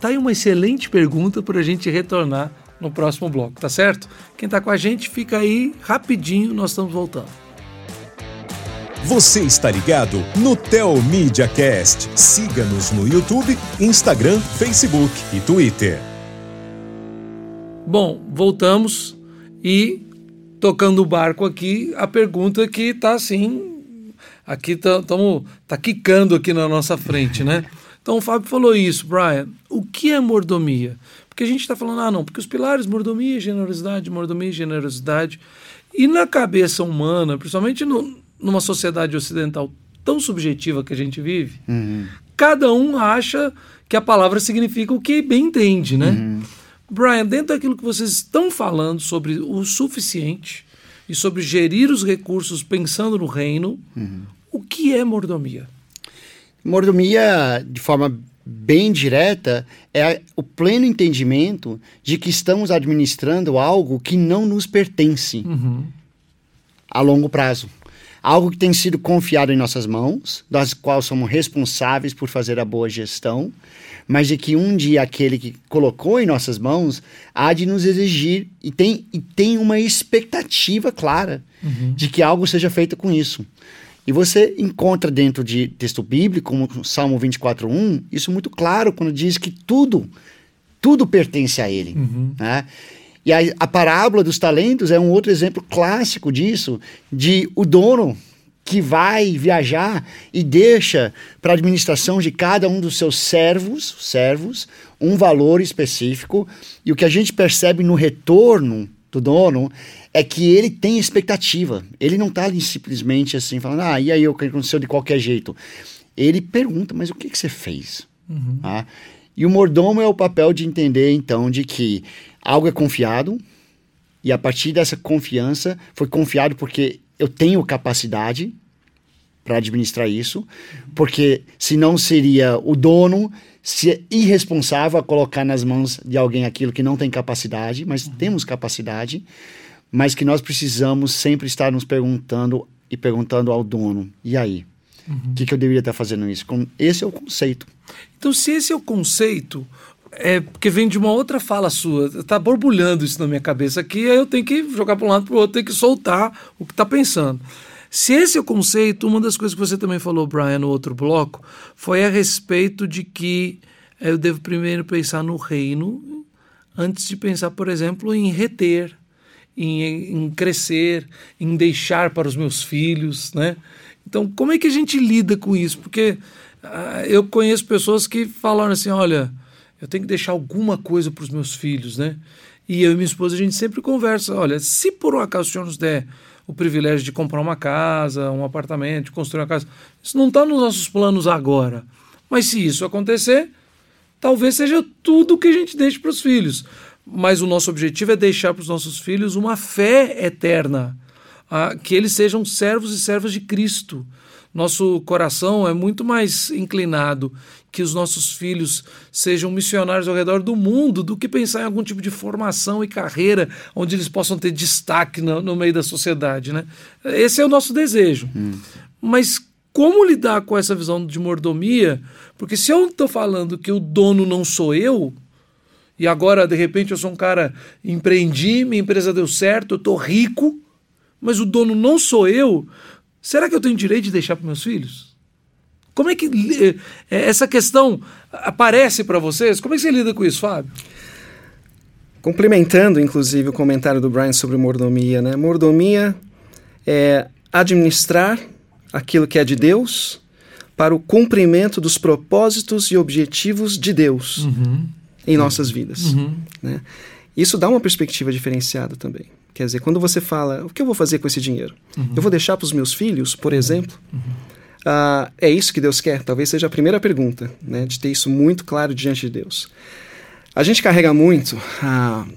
Tá aí uma excelente pergunta para a gente retornar no próximo bloco, tá certo? Quem tá com a gente, fica aí rapidinho, nós estamos voltando. Você está ligado no Tel Media Cast. Siga-nos no YouTube, Instagram, Facebook e Twitter. Bom, voltamos e tocando o barco aqui, a pergunta que tá assim, aqui tá, tamo, tá quicando aqui na nossa frente, né? Então o Fábio falou isso, Brian. O que é mordomia? Porque a gente está falando, ah, não, porque os pilares, mordomia, generosidade, mordomia, generosidade. E na cabeça humana, principalmente no, numa sociedade ocidental tão subjetiva que a gente vive, uhum. cada um acha que a palavra significa o que bem entende, né? Uhum. Brian, dentro daquilo que vocês estão falando sobre o suficiente e sobre gerir os recursos pensando no reino, uhum. o que é mordomia? Mordomia, de forma bem direta, é o pleno entendimento de que estamos administrando algo que não nos pertence uhum. a longo prazo algo que tem sido confiado em nossas mãos, das quais somos responsáveis por fazer a boa gestão, mas de que um dia aquele que colocou em nossas mãos há de nos exigir e tem, e tem uma expectativa clara uhum. de que algo seja feito com isso. E você encontra dentro de texto bíblico, como Salmo 24.1, isso muito claro quando diz que tudo, tudo pertence a ele. Uhum. Né? E a, a parábola dos talentos é um outro exemplo clássico disso, de o dono que vai viajar e deixa para a administração de cada um dos seus servos, servos, um valor específico, e o que a gente percebe no retorno do dono é que ele tem expectativa. Ele não está simplesmente assim falando, ah, e aí o que aconteceu de qualquer jeito. Ele pergunta, mas o que, que você fez? Uhum. Ah, e o mordomo é o papel de entender, então, de que algo é confiado, e a partir dessa confiança, foi confiado porque eu tenho capacidade para administrar isso, porque senão seria o dono ser irresponsável a colocar nas mãos de alguém aquilo que não tem capacidade, mas uhum. temos capacidade, mas que nós precisamos sempre estar nos perguntando e perguntando ao dono: e aí? O uhum. que, que eu deveria estar fazendo isso? Esse é o conceito. Então, se esse é o conceito, é porque vem de uma outra fala sua. Está borbulhando isso na minha cabeça aqui, aí eu tenho que jogar para um lado para o outro, tenho que soltar o que está pensando. Se esse é o conceito, uma das coisas que você também falou, Brian, no outro bloco, foi a respeito de que eu devo primeiro pensar no reino antes de pensar, por exemplo, em reter, em, em crescer, em deixar para os meus filhos, né? Então, como é que a gente lida com isso? Porque uh, eu conheço pessoas que falaram assim, olha, eu tenho que deixar alguma coisa para os meus filhos, né? E eu e minha esposa, a gente sempre conversa, olha, se por um acaso o Senhor nos der o privilégio de comprar uma casa, um apartamento, de construir uma casa, isso não está nos nossos planos agora. Mas se isso acontecer, talvez seja tudo que a gente deixe para os filhos. Mas o nosso objetivo é deixar para os nossos filhos uma fé eterna, que eles sejam servos e servas de Cristo. Nosso coração é muito mais inclinado que os nossos filhos sejam missionários ao redor do mundo do que pensar em algum tipo de formação e carreira onde eles possam ter destaque no, no meio da sociedade. Né? Esse é o nosso desejo. Hum. Mas como lidar com essa visão de mordomia? Porque se eu estou falando que o dono não sou eu, e agora de repente eu sou um cara, empreendi, minha empresa deu certo, eu estou rico, mas o dono não sou eu, será que eu tenho direito de deixar para meus filhos? Como é que eh, essa questão aparece para vocês? Como é que você lida com isso, Fábio? Complementando, inclusive, o comentário do Brian sobre mordomia, né? Mordomia é administrar aquilo que é de Deus para o cumprimento dos propósitos e objetivos de Deus uhum. em nossas vidas. Uhum. Né? Isso dá uma perspectiva diferenciada também. Quer dizer, quando você fala, o que eu vou fazer com esse dinheiro? Uhum. Eu vou deixar para os meus filhos, por exemplo? Uh, é isso que Deus quer? Talvez seja a primeira pergunta, né, de ter isso muito claro diante de Deus. A gente carrega muito uh,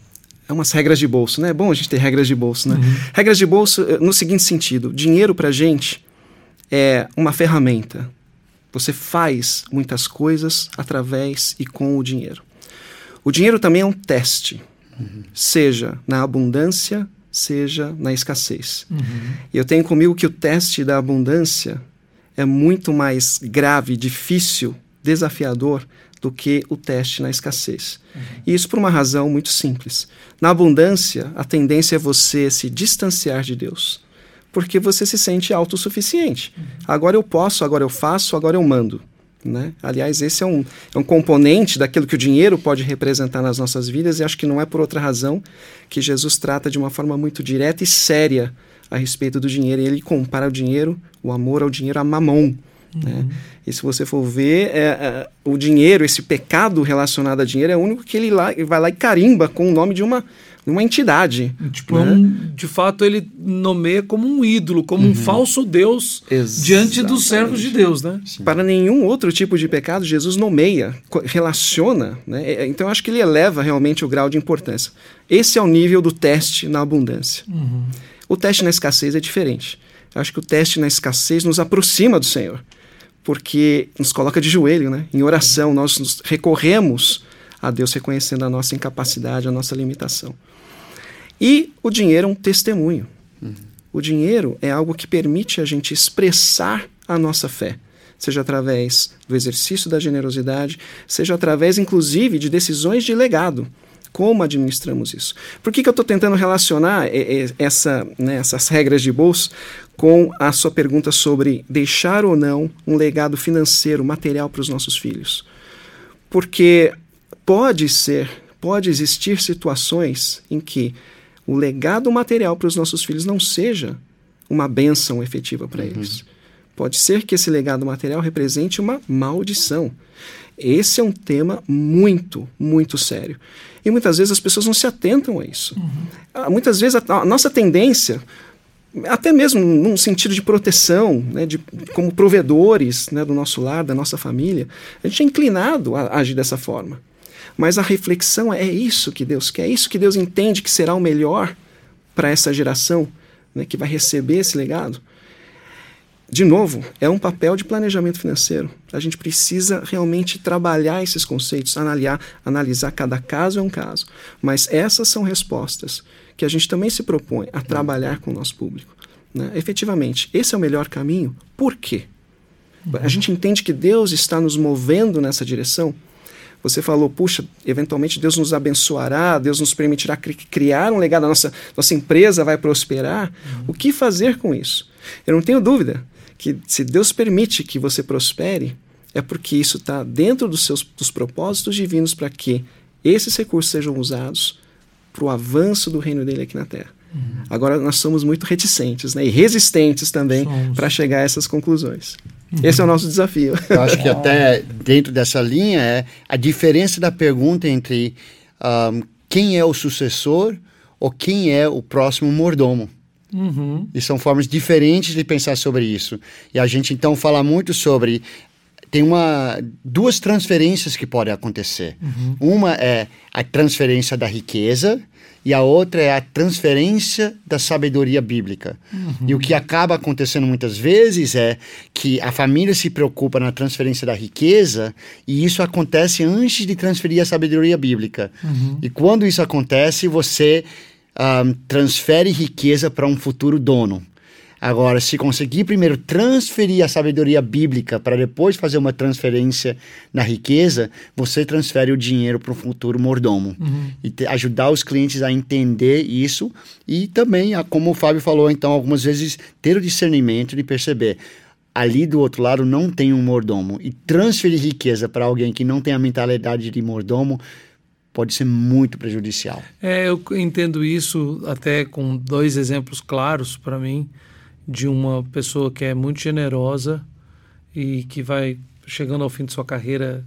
é umas regras de bolso, né? É bom a gente ter regras de bolso, né? Uhum. Regras de bolso eh, no seguinte sentido: dinheiro para gente é uma ferramenta. Você faz muitas coisas através e com o dinheiro. O dinheiro também é um teste, uhum. seja na abundância, seja na escassez. Uhum. E eu tenho comigo que o teste da abundância é muito mais grave, difícil, desafiador do que o teste na escassez. Uhum. E isso por uma razão muito simples. Na abundância, a tendência é você se distanciar de Deus, porque você se sente autossuficiente. Uhum. Agora eu posso, agora eu faço, agora eu mando. Né? Aliás, esse é um, é um componente daquilo que o dinheiro pode representar nas nossas vidas, e acho que não é por outra razão que Jesus trata de uma forma muito direta e séria a respeito do dinheiro. Ele compara o dinheiro, o amor ao dinheiro, a mamon. Né? Uhum. Né? E se você for ver, é, é, o dinheiro, esse pecado relacionado a dinheiro, é o único que ele, lá, ele vai lá e carimba com o nome de uma, uma entidade. Tipo, né? um, de fato, ele nomeia como um ídolo, como uhum. um falso Deus Exatamente. diante dos servos de Deus, né? Sim. Para nenhum outro tipo de pecado, Jesus nomeia, relaciona, né? É, é, então, acho que ele eleva realmente o grau de importância. Esse é o nível do teste na abundância. Uhum. O teste na escassez é diferente. Acho que o teste na escassez nos aproxima do Senhor porque nos coloca de joelho, né? Em oração, nós recorremos a Deus reconhecendo a nossa incapacidade, a nossa limitação. E o dinheiro é um testemunho. Uhum. O dinheiro é algo que permite a gente expressar a nossa fé, seja através do exercício da generosidade, seja através, inclusive, de decisões de legado. Como administramos isso? Por que, que eu estou tentando relacionar essa, né, essas regras de bolso com a sua pergunta sobre deixar ou não um legado financeiro, material para os nossos filhos. Porque pode ser, pode existir situações em que o legado material para os nossos filhos não seja uma benção efetiva para uhum. eles. Pode ser que esse legado material represente uma maldição. Esse é um tema muito, muito sério. E muitas vezes as pessoas não se atentam a isso. Uhum. Muitas vezes a, a nossa tendência, até mesmo num sentido de proteção, né, de, como provedores né, do nosso lar, da nossa família, a gente é inclinado a, a agir dessa forma. Mas a reflexão é, é isso que Deus quer, é isso que Deus entende que será o melhor para essa geração né, que vai receber esse legado. De novo, é um papel de planejamento financeiro. A gente precisa realmente trabalhar esses conceitos, analisar, analisar cada caso é um caso. Mas essas são respostas que a gente também se propõe a trabalhar com o nosso público. Né? Efetivamente, esse é o melhor caminho. Por quê? A gente entende que Deus está nos movendo nessa direção. Você falou, puxa, eventualmente Deus nos abençoará, Deus nos permitirá cri criar um legado, a nossa, nossa empresa vai prosperar. Uhum. O que fazer com isso? Eu não tenho dúvida que se Deus permite que você prospere, é porque isso está dentro dos seus dos propósitos divinos para que esses recursos sejam usados para o avanço do reino dele aqui na Terra. Uhum. Agora, nós somos muito reticentes né, e resistentes também para chegar a essas conclusões. Uhum. Esse é o nosso desafio. Eu acho que até dentro dessa linha é a diferença da pergunta entre um, quem é o sucessor ou quem é o próximo mordomo. Uhum. E são formas diferentes de pensar sobre isso. E a gente então fala muito sobre tem uma duas transferências que podem acontecer. Uhum. Uma é a transferência da riqueza e a outra é a transferência da sabedoria bíblica. Uhum. E o que acaba acontecendo muitas vezes é que a família se preocupa na transferência da riqueza e isso acontece antes de transferir a sabedoria bíblica. Uhum. E quando isso acontece, você um, transfere riqueza para um futuro dono. Agora, se conseguir primeiro transferir a sabedoria bíblica para depois fazer uma transferência na riqueza, você transfere o dinheiro para o futuro mordomo. Uhum. E te, ajudar os clientes a entender isso e também, a, como o Fábio falou, então, algumas vezes ter o discernimento de perceber ali do outro lado não tem um mordomo e transferir riqueza para alguém que não tem a mentalidade de mordomo pode ser muito prejudicial. É, eu entendo isso até com dois exemplos claros para mim de uma pessoa que é muito generosa e que vai chegando ao fim de sua carreira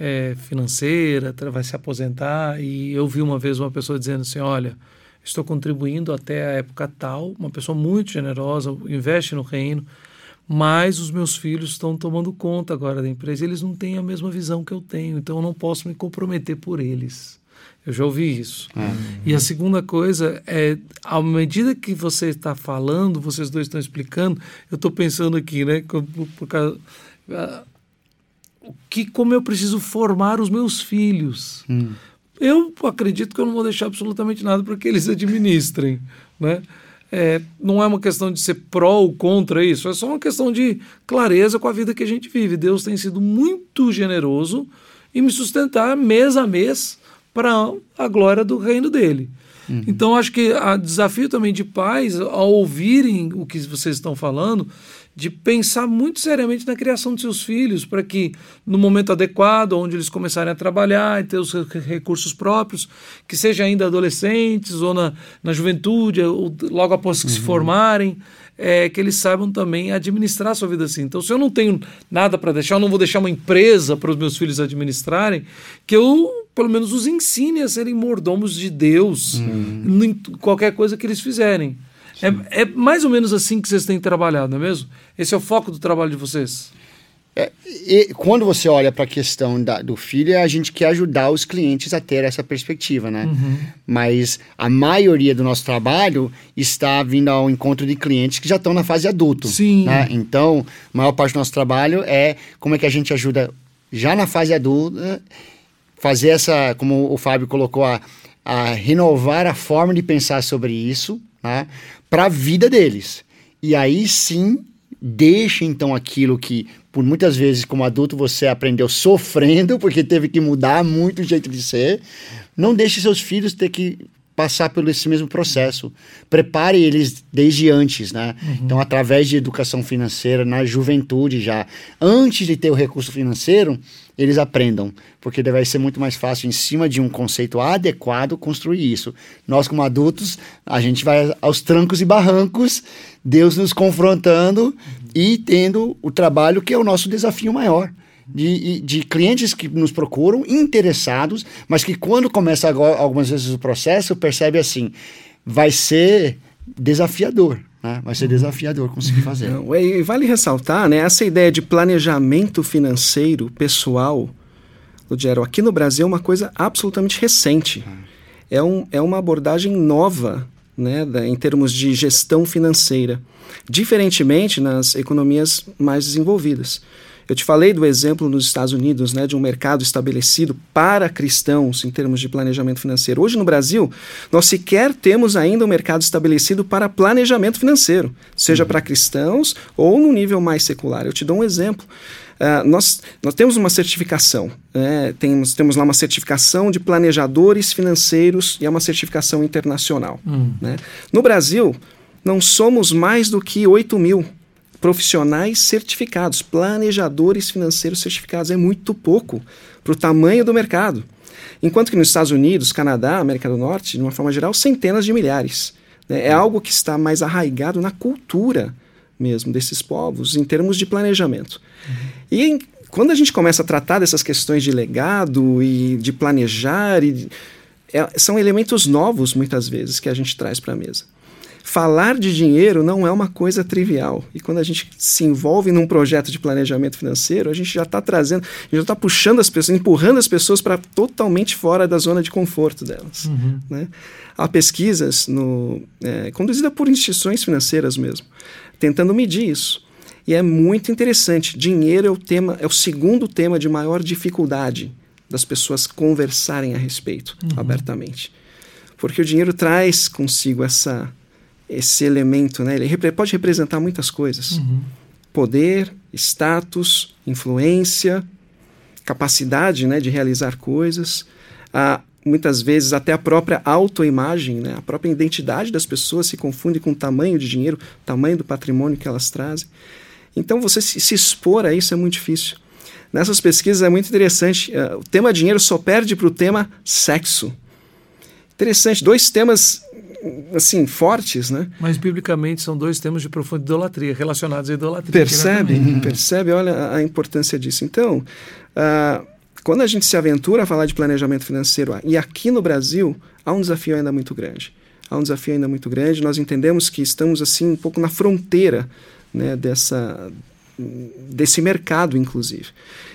é, financeira, vai se aposentar. E eu vi uma vez uma pessoa dizendo assim: Olha, estou contribuindo até a época tal, uma pessoa muito generosa, investe no reino, mas os meus filhos estão tomando conta agora da empresa. Eles não têm a mesma visão que eu tenho, então eu não posso me comprometer por eles. Eu já ouvi isso. É. E a segunda coisa é, à medida que você está falando, vocês dois estão explicando, eu estou pensando aqui, né? Por, por causa, uh, que, como eu preciso formar os meus filhos. Hum. eu acredito que eu não vou deixar absolutamente nada para que eles administrem, né? É, não é uma questão de ser pró ou contra isso, é só uma questão de clareza com a vida que a gente vive. Deus tem sido muito generoso em me sustentar mês a mês para a glória do reino dele. Uhum. Então, acho que o desafio também de pais, ao ouvirem o que vocês estão falando, de pensar muito seriamente na criação de seus filhos, para que no momento adequado, onde eles começarem a trabalhar e ter os recursos próprios, que seja ainda adolescentes ou na, na juventude, ou logo após que uhum. se formarem, é, que eles saibam também administrar a sua vida assim. Então, se eu não tenho nada para deixar, eu não vou deixar uma empresa para os meus filhos administrarem, que eu, pelo menos, os ensine a serem mordomos de Deus uhum. em qualquer coisa que eles fizerem. É, é, mais ou menos assim que vocês têm trabalhado, não é mesmo? Esse é o foco do trabalho de vocês? É, e quando você olha para a questão da, do filho, a gente quer ajudar os clientes a ter essa perspectiva, né? Uhum. Mas a maioria do nosso trabalho está vindo ao encontro de clientes que já estão na fase adulto. Sim. Né? Então, a maior parte do nosso trabalho é como é que a gente ajuda já na fase adulta fazer essa, como o Fábio colocou, a, a renovar a forma de pensar sobre isso, né? Para a vida deles. E aí sim, deixa então aquilo que, por muitas vezes, como adulto, você aprendeu sofrendo, porque teve que mudar muito o jeito de ser. Não deixe seus filhos ter que passar por esse mesmo processo. Prepare eles desde antes, né? Uhum. Então, através de educação financeira, na juventude já, antes de ter o recurso financeiro, eles aprendam, porque vai ser muito mais fácil, em cima de um conceito adequado, construir isso. Nós, como adultos, a gente vai aos trancos e barrancos, Deus nos confrontando e tendo o trabalho que é o nosso desafio maior. De, de, clientes que nos procuram, interessados, mas que quando começa agora, algumas vezes o processo, percebe assim, vai ser desafiador. Né? Vai ser uhum. desafiador conseguir fazer. Não, e vale ressaltar, né, essa ideia de planejamento financeiro pessoal, Lugero, aqui no Brasil é uma coisa absolutamente recente. Uhum. É, um, é uma abordagem nova né, da, em termos de gestão financeira, diferentemente nas economias mais desenvolvidas. Eu te falei do exemplo nos Estados Unidos, né, de um mercado estabelecido para cristãos em termos de planejamento financeiro. Hoje no Brasil, nós sequer temos ainda um mercado estabelecido para planejamento financeiro, seja uhum. para cristãos ou no nível mais secular. Eu te dou um exemplo. Uh, nós, nós temos uma certificação, né? temos, temos lá uma certificação de planejadores financeiros e é uma certificação internacional. Uhum. Né? No Brasil, não somos mais do que 8 mil profissionais certificados, planejadores financeiros certificados. É muito pouco para o tamanho do mercado. Enquanto que nos Estados Unidos, Canadá, América do Norte, de uma forma geral, centenas de milhares. Né? É algo que está mais arraigado na cultura mesmo desses povos, em termos de planejamento. Uhum. E quando a gente começa a tratar dessas questões de legado e de planejar, e, é, são elementos novos, muitas vezes, que a gente traz para a mesa falar de dinheiro não é uma coisa trivial. E quando a gente se envolve num projeto de planejamento financeiro, a gente já está trazendo, a gente já está puxando as pessoas, empurrando as pessoas para totalmente fora da zona de conforto delas. Uhum. Né? Há pesquisas no, é, conduzidas por instituições financeiras mesmo, tentando medir isso. E é muito interessante. Dinheiro é o tema, é o segundo tema de maior dificuldade das pessoas conversarem a respeito uhum. abertamente. Porque o dinheiro traz consigo essa esse elemento, né? Ele pode representar muitas coisas: uhum. poder, status, influência, capacidade, né, de realizar coisas. Ah, muitas vezes até a própria autoimagem, né? A própria identidade das pessoas se confunde com o tamanho de dinheiro, o tamanho do patrimônio que elas trazem. Então, você se, se expor a isso é muito difícil. Nessas pesquisas é muito interessante. Uh, o tema dinheiro só perde para o tema sexo. Interessante, dois temas assim, fortes, né? Mas biblicamente são dois temas de profunda idolatria, relacionados à idolatria. Percebe? Percebe? Olha a importância disso. Então, uh, quando a gente se aventura a falar de planejamento financeiro, e aqui no Brasil, há um desafio ainda muito grande. Há um desafio ainda muito grande. Nós entendemos que estamos, assim, um pouco na fronteira né, dessa, desse mercado, inclusive.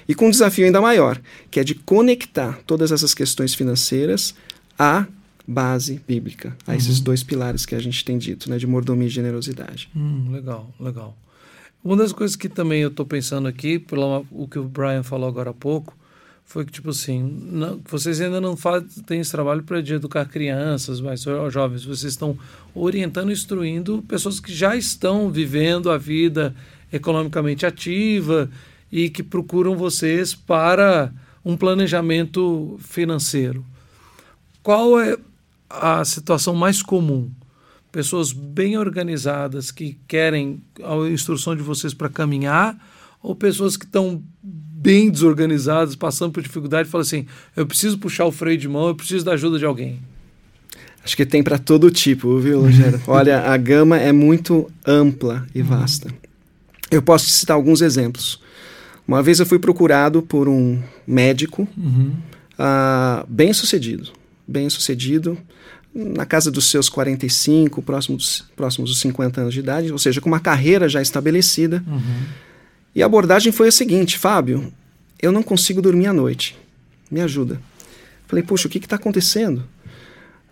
E com um desafio ainda maior, que é de conectar todas essas questões financeiras a base bíblica a uhum. esses dois pilares que a gente tem dito, né, de mordomia e generosidade. Hum, legal, legal. Uma das coisas que também eu estou pensando aqui, pelo o que o Brian falou agora há pouco, foi que, tipo assim, não, vocês ainda não têm esse trabalho para de educar crianças, mas jovens, vocês estão orientando e instruindo pessoas que já estão vivendo a vida economicamente ativa e que procuram vocês para um planejamento financeiro. Qual é a situação mais comum? Pessoas bem organizadas que querem a instrução de vocês para caminhar ou pessoas que estão bem desorganizadas, passando por dificuldade, falam assim: eu preciso puxar o freio de mão, eu preciso da ajuda de alguém? Acho que tem para todo tipo, viu, Rogério? Olha, a gama é muito ampla e vasta. Uhum. Eu posso te citar alguns exemplos. Uma vez eu fui procurado por um médico uhum. uh, bem sucedido, bem sucedido, na casa dos seus 45, próximos dos, próximos dos 50 anos de idade, ou seja, com uma carreira já estabelecida. Uhum. E a abordagem foi a seguinte: Fábio, eu não consigo dormir à noite. Me ajuda. Falei, puxa, o que está acontecendo?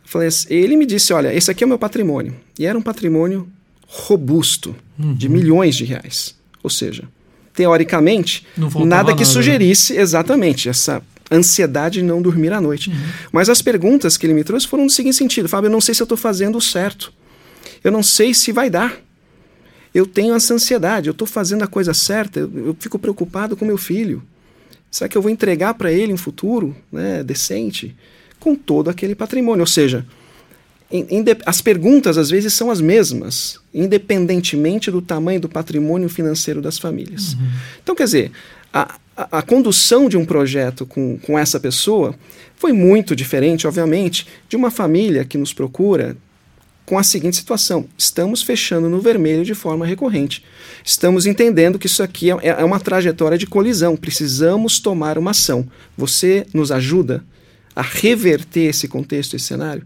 Falei, ele me disse: olha, esse aqui é o meu patrimônio. E era um patrimônio robusto, uhum. de milhões de reais. Ou seja, teoricamente, nada que nada. sugerisse exatamente essa ansiedade de não dormir à noite. Uhum. Mas as perguntas que ele me trouxe foram no seguinte sentido: Fábio, eu não sei se eu estou fazendo o certo. Eu não sei se vai dar eu tenho essa ansiedade, eu estou fazendo a coisa certa, eu, eu, fico preocupado com meu filho. Será que eu vou entregar para ele um futuro né, decente com todo aquele patrimônio? Ou seja, as perguntas às vezes são as mesmas, independentemente do tamanho do patrimônio financeiro das famílias. Uhum. Então, quer dizer, a, a, a, condução de um projeto com, com essa pessoa foi muito diferente, obviamente, de uma família que nos procura com a seguinte situação: estamos fechando no vermelho de forma recorrente. Estamos entendendo que isso aqui é, é uma trajetória de colisão, precisamos tomar uma ação. Você nos ajuda a reverter esse contexto, esse cenário?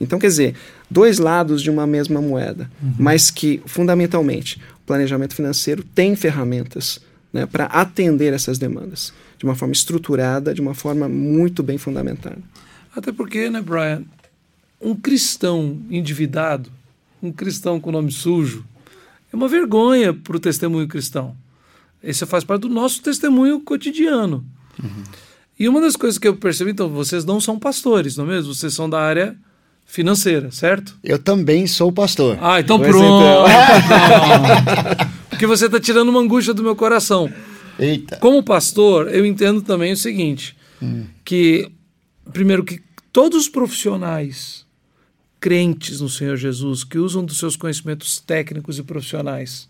Então, quer dizer, dois lados de uma mesma moeda, uhum. mas que, fundamentalmente, o planejamento financeiro tem ferramentas né, para atender essas demandas de uma forma estruturada, de uma forma muito bem fundamentada. Até porque, né, Brian, um cristão endividado, um cristão com nome sujo, é uma vergonha para o testemunho cristão. Esse faz parte do nosso testemunho cotidiano. Uhum. E uma das coisas que eu percebi, então, vocês não são pastores, não é mesmo? Vocês são da área financeira, certo? Eu também sou pastor. Ah, então pois pronto. Então. Porque você está tirando uma angústia do meu coração. Eita. Como pastor, eu entendo também o seguinte, hum. que primeiro que todos os profissionais crentes no Senhor Jesus, que usam dos seus conhecimentos técnicos e profissionais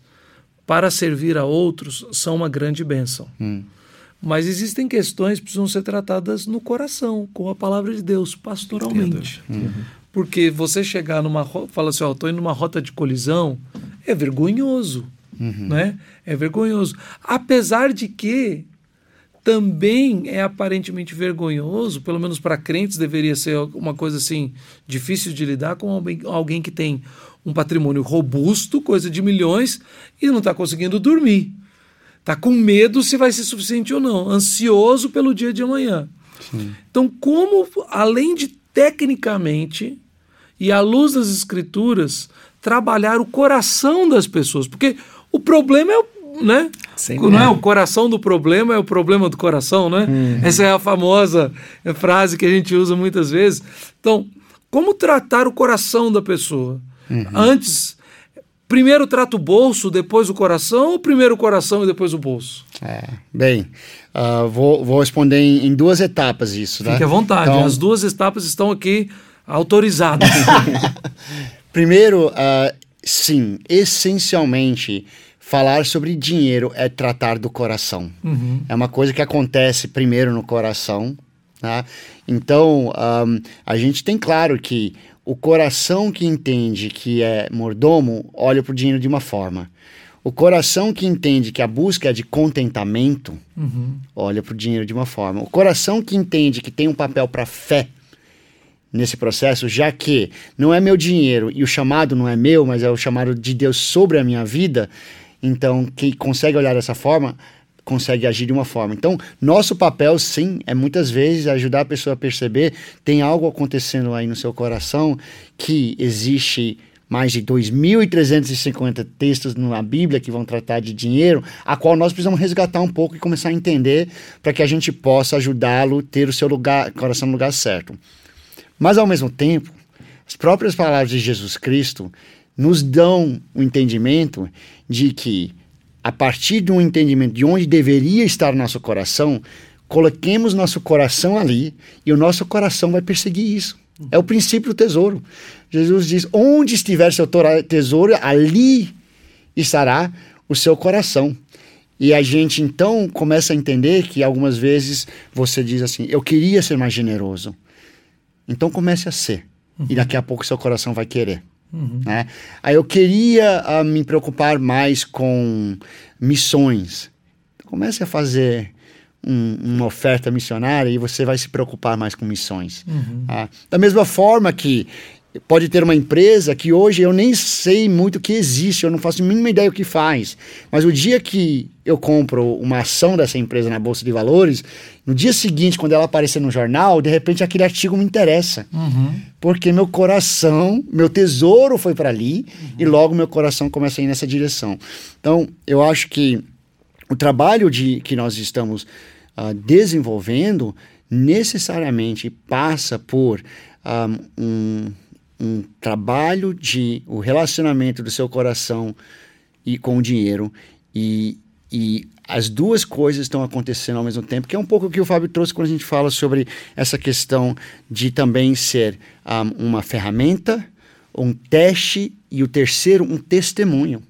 para servir a outros, são uma grande bênção. Hum. Mas existem questões que precisam ser tratadas no coração, com a palavra de Deus, pastoralmente. Uhum. Porque você chegar numa fala assim, ó, estou indo numa rota de colisão, é vergonhoso, uhum. né? É vergonhoso. Apesar de que também é aparentemente vergonhoso, pelo menos para crentes deveria ser uma coisa assim difícil de lidar com alguém que tem um patrimônio robusto, coisa de milhões, e não está conseguindo dormir. Está com medo se vai ser suficiente ou não, ansioso pelo dia de amanhã. Sim. Então, como, além de tecnicamente e à luz das escrituras, trabalhar o coração das pessoas? Porque o problema é o né? não é o coração do problema é o problema do coração, né? Uhum. Essa é a famosa frase que a gente usa muitas vezes. Então, como tratar o coração da pessoa? Uhum. Antes, primeiro trata o bolso, depois o coração, ou primeiro o coração e depois o bolso? É, bem, uh, vou, vou responder em, em, duas etapas isso, Fique à vontade, então... as duas etapas estão aqui autorizadas. primeiro, uh, sim, essencialmente falar sobre dinheiro é tratar do coração. Uhum. É uma coisa que acontece primeiro no coração. Né? Então, um, a gente tem claro que o coração que entende que é mordomo olha para o dinheiro de uma forma. O coração que entende que a busca é de contentamento uhum. olha para o dinheiro de uma forma. O coração que entende que tem um papel para fé nesse processo, já que não é meu dinheiro e o chamado não é meu, mas é o chamado de Deus sobre a minha vida, então, quem consegue olhar dessa forma, consegue agir de uma forma. Então, nosso papel, sim, é muitas vezes ajudar a pessoa a perceber tem algo acontecendo aí no seu coração que existe mais de 2.350 textos na Bíblia que vão tratar de dinheiro, a qual nós precisamos resgatar um pouco e começar a entender para que a gente possa ajudá-lo ter o seu lugar, coração no lugar certo. Mas, ao mesmo tempo, as próprias palavras de Jesus Cristo nos dão o um entendimento de que, a partir de um entendimento de onde deveria estar nosso coração, coloquemos nosso coração ali e o nosso coração vai perseguir isso. É o princípio do tesouro. Jesus diz: onde estiver seu tesouro, ali estará o seu coração. E a gente então começa a entender que algumas vezes você diz assim: eu queria ser mais generoso. Então comece a ser. Uhum. E daqui a pouco seu coração vai querer. Uhum. Né? Aí eu queria uh, me preocupar mais com missões. Comece a fazer um, uma oferta missionária e você vai se preocupar mais com missões. Uhum. Ah, da mesma forma que pode ter uma empresa que hoje eu nem sei muito que existe, eu não faço a mínima ideia o que faz. Mas o dia que eu compro uma ação dessa empresa na Bolsa de Valores, no dia seguinte, quando ela aparecer no jornal, de repente aquele artigo me interessa. Uhum. Porque meu coração, meu tesouro foi para ali uhum. e logo meu coração começa a ir nessa direção. Então, eu acho que o trabalho de, que nós estamos uh, desenvolvendo necessariamente passa por ah, um, um trabalho de o relacionamento do seu coração e com o dinheiro. E, e as duas coisas estão acontecendo ao mesmo tempo, que é um pouco o que o Fábio trouxe quando a gente fala sobre essa questão de também ser um, ah, uma ferramenta, um teste e o terceiro, um testemunho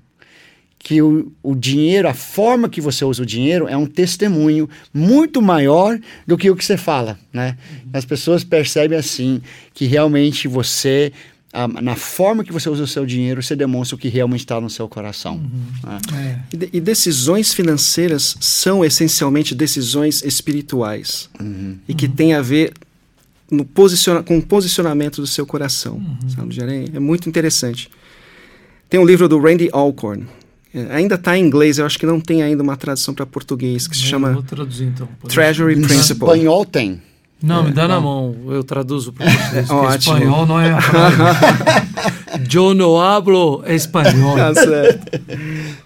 que o, o dinheiro, a forma que você usa o dinheiro é um testemunho muito maior do que o que você fala, né? Uhum. As pessoas percebem assim que realmente você ah, na forma que você usa o seu dinheiro, você demonstra o que realmente está no seu coração. Uhum. Né? É. E, e, decisões financeiras são essencialmente decisões espirituais uhum. e que uhum. têm a ver no posiciona com o posicionamento do seu coração. Uhum. Sabe, É muito interessante. Tem um livro do Randy Alcorn, ainda está em inglês, eu acho que não tem ainda uma tradução para português, que se chama vou traduzir, então, Treasury Principle. Em espanhol tem. Não, é, me dá não. na mão, eu traduzo para português, é, espanhol não é Eu não hablo espanhol. Tá certo.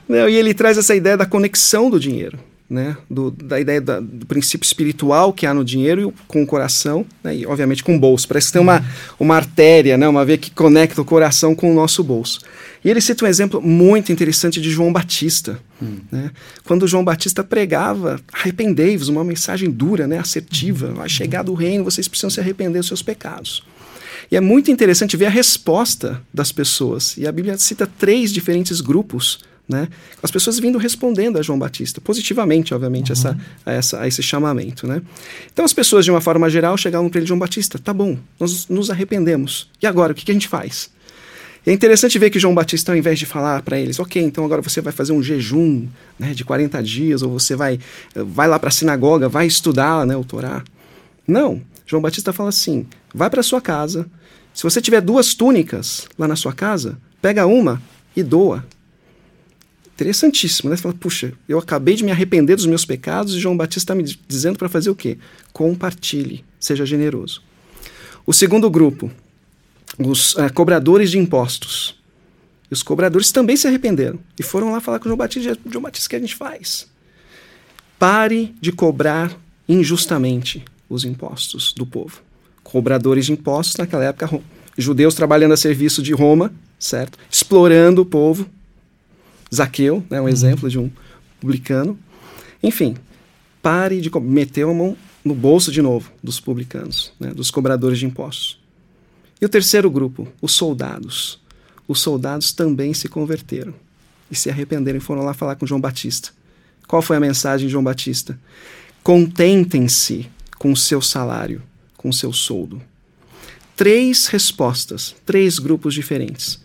Não, e ele traz essa ideia da conexão do dinheiro né, do, da ideia da, do princípio espiritual que há no dinheiro com o coração, né, e obviamente com o bolso. Parece que tem uma, uma artéria, né, uma veia que conecta o coração com o nosso bolso. E ele cita um exemplo muito interessante de João Batista. Hum. Né, quando João Batista pregava, arrependei-vos, uma mensagem dura, né, assertiva, vai chegar do reino, vocês precisam se arrepender dos seus pecados. E é muito interessante ver a resposta das pessoas. E a Bíblia cita três diferentes grupos né? As pessoas vindo respondendo a João Batista, positivamente, obviamente, uhum. essa, a, essa, a esse chamamento. Né? Então as pessoas, de uma forma geral, chegavam para ele, João Batista, tá bom, nós nos arrependemos. E agora, o que, que a gente faz? é interessante ver que João Batista, ao invés de falar para eles, ok, então agora você vai fazer um jejum né, de 40 dias, ou você vai, vai lá para a sinagoga, vai estudar né, o Torá. Não, João Batista fala assim: vai para sua casa, se você tiver duas túnicas lá na sua casa, pega uma e doa interessantíssimo, né? Você fala, puxa, eu acabei de me arrepender dos meus pecados e João Batista está me dizendo para fazer o quê? Compartilhe, seja generoso. O segundo grupo, os uh, cobradores de impostos. E os cobradores também se arrependeram e foram lá falar com João Batista. João Batista, o que a gente faz? Pare de cobrar injustamente os impostos do povo. Cobradores de impostos, naquela época, judeus trabalhando a serviço de Roma, certo? Explorando o povo, Zaqueu, né, um uhum. exemplo de um publicano. Enfim, pare de meter a mão no bolso de novo dos publicanos, né, dos cobradores de impostos. E o terceiro grupo, os soldados. Os soldados também se converteram e se arrependeram e foram lá falar com João Batista. Qual foi a mensagem de João Batista? Contentem-se com o seu salário, com o seu soldo. Três respostas, três grupos diferentes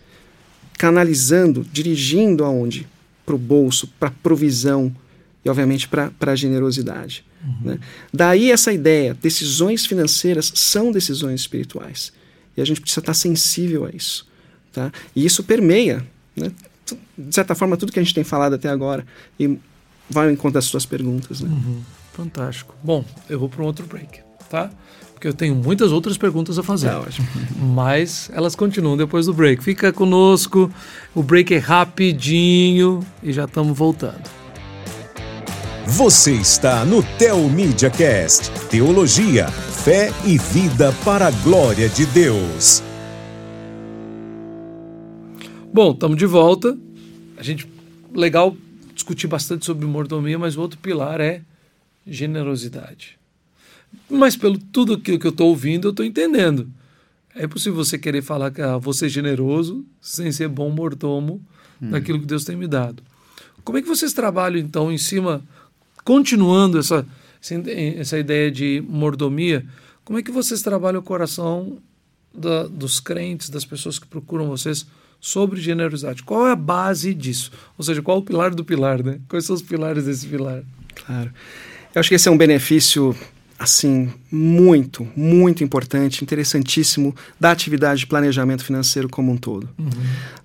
canalizando, dirigindo aonde? Para o bolso, para provisão e, obviamente, para a generosidade. Uhum. Né? Daí essa ideia: decisões financeiras são decisões espirituais. E a gente precisa estar sensível a isso. Tá? E isso permeia, né? de certa forma, tudo que a gente tem falado até agora. E vai ao encontro das suas perguntas. Né? Uhum. Fantástico. Bom, eu vou para um outro break. tá? Porque eu tenho muitas outras perguntas a fazer. Tá. Mas elas continuam depois do break. Fica conosco, o break é rapidinho e já estamos voltando. Você está no Tel Media Cast, teologia, fé e vida para a glória de Deus. Bom, estamos de volta. A gente legal discutir bastante sobre mordomia, mas o outro pilar é generosidade. Mas pelo tudo aquilo que eu estou ouvindo, eu estou entendendo. É possível você querer falar que ah, vou ser generoso sem ser bom mordomo hum. daquilo que Deus tem me dado. Como é que vocês trabalham então em cima, continuando essa, essa ideia de mordomia, como é que vocês trabalham o coração da, dos crentes, das pessoas que procuram vocês sobre generosidade. Qual é a base disso? Ou seja, qual é o pilar do pilar, né? Quais são os pilares desse pilar? Claro. Eu acho que esse é um benefício assim muito, muito importante, interessantíssimo da atividade de planejamento financeiro como um todo. Uhum.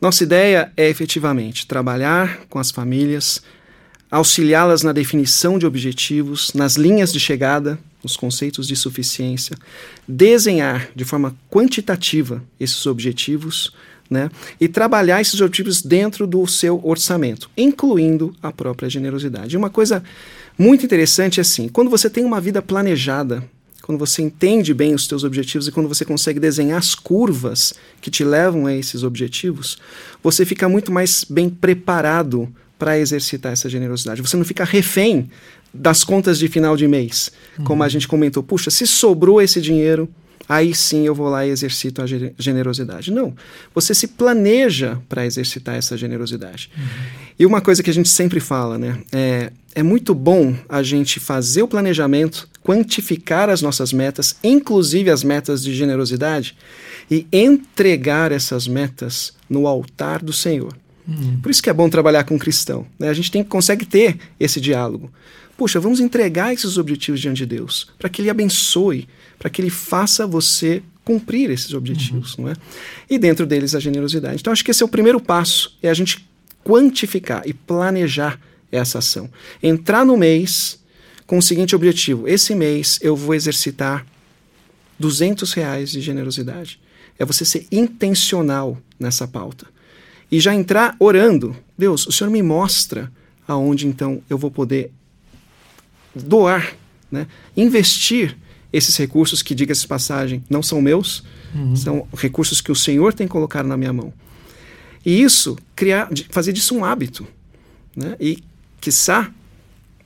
Nossa ideia é efetivamente trabalhar com as famílias, auxiliá-las na definição de objetivos, nas linhas de chegada, nos conceitos de suficiência, desenhar de forma quantitativa esses objetivos, né? E trabalhar esses objetivos dentro do seu orçamento, incluindo a própria generosidade. Uma coisa muito interessante é assim, quando você tem uma vida planejada, quando você entende bem os seus objetivos e quando você consegue desenhar as curvas que te levam a esses objetivos, você fica muito mais bem preparado para exercitar essa generosidade. Você não fica refém das contas de final de mês, uhum. como a gente comentou. Puxa, se sobrou esse dinheiro, aí sim eu vou lá e exercito a generosidade. Não. Você se planeja para exercitar essa generosidade. Uhum. E uma coisa que a gente sempre fala, né? É, é muito bom a gente fazer o planejamento, quantificar as nossas metas, inclusive as metas de generosidade, e entregar essas metas no altar do Senhor. Uhum. Por isso que é bom trabalhar com um cristão. Né? A gente tem, consegue ter esse diálogo. Puxa, vamos entregar esses objetivos diante de Deus, para que Ele abençoe, para que Ele faça você cumprir esses objetivos, uhum. não é? E dentro deles a generosidade. Então acho que esse é o primeiro passo, é a gente quantificar e planejar essa ação. Entrar no mês com o seguinte objetivo: esse mês eu vou exercitar 200 reais de generosidade. É você ser intencional nessa pauta. E já entrar orando. Deus, o Senhor me mostra aonde então eu vou poder doar, né? investir esses recursos que, diga-se passagem, não são meus, uhum. são recursos que o Senhor tem colocado na minha mão. E isso, criar, fazer disso um hábito. Né? E, quiçá,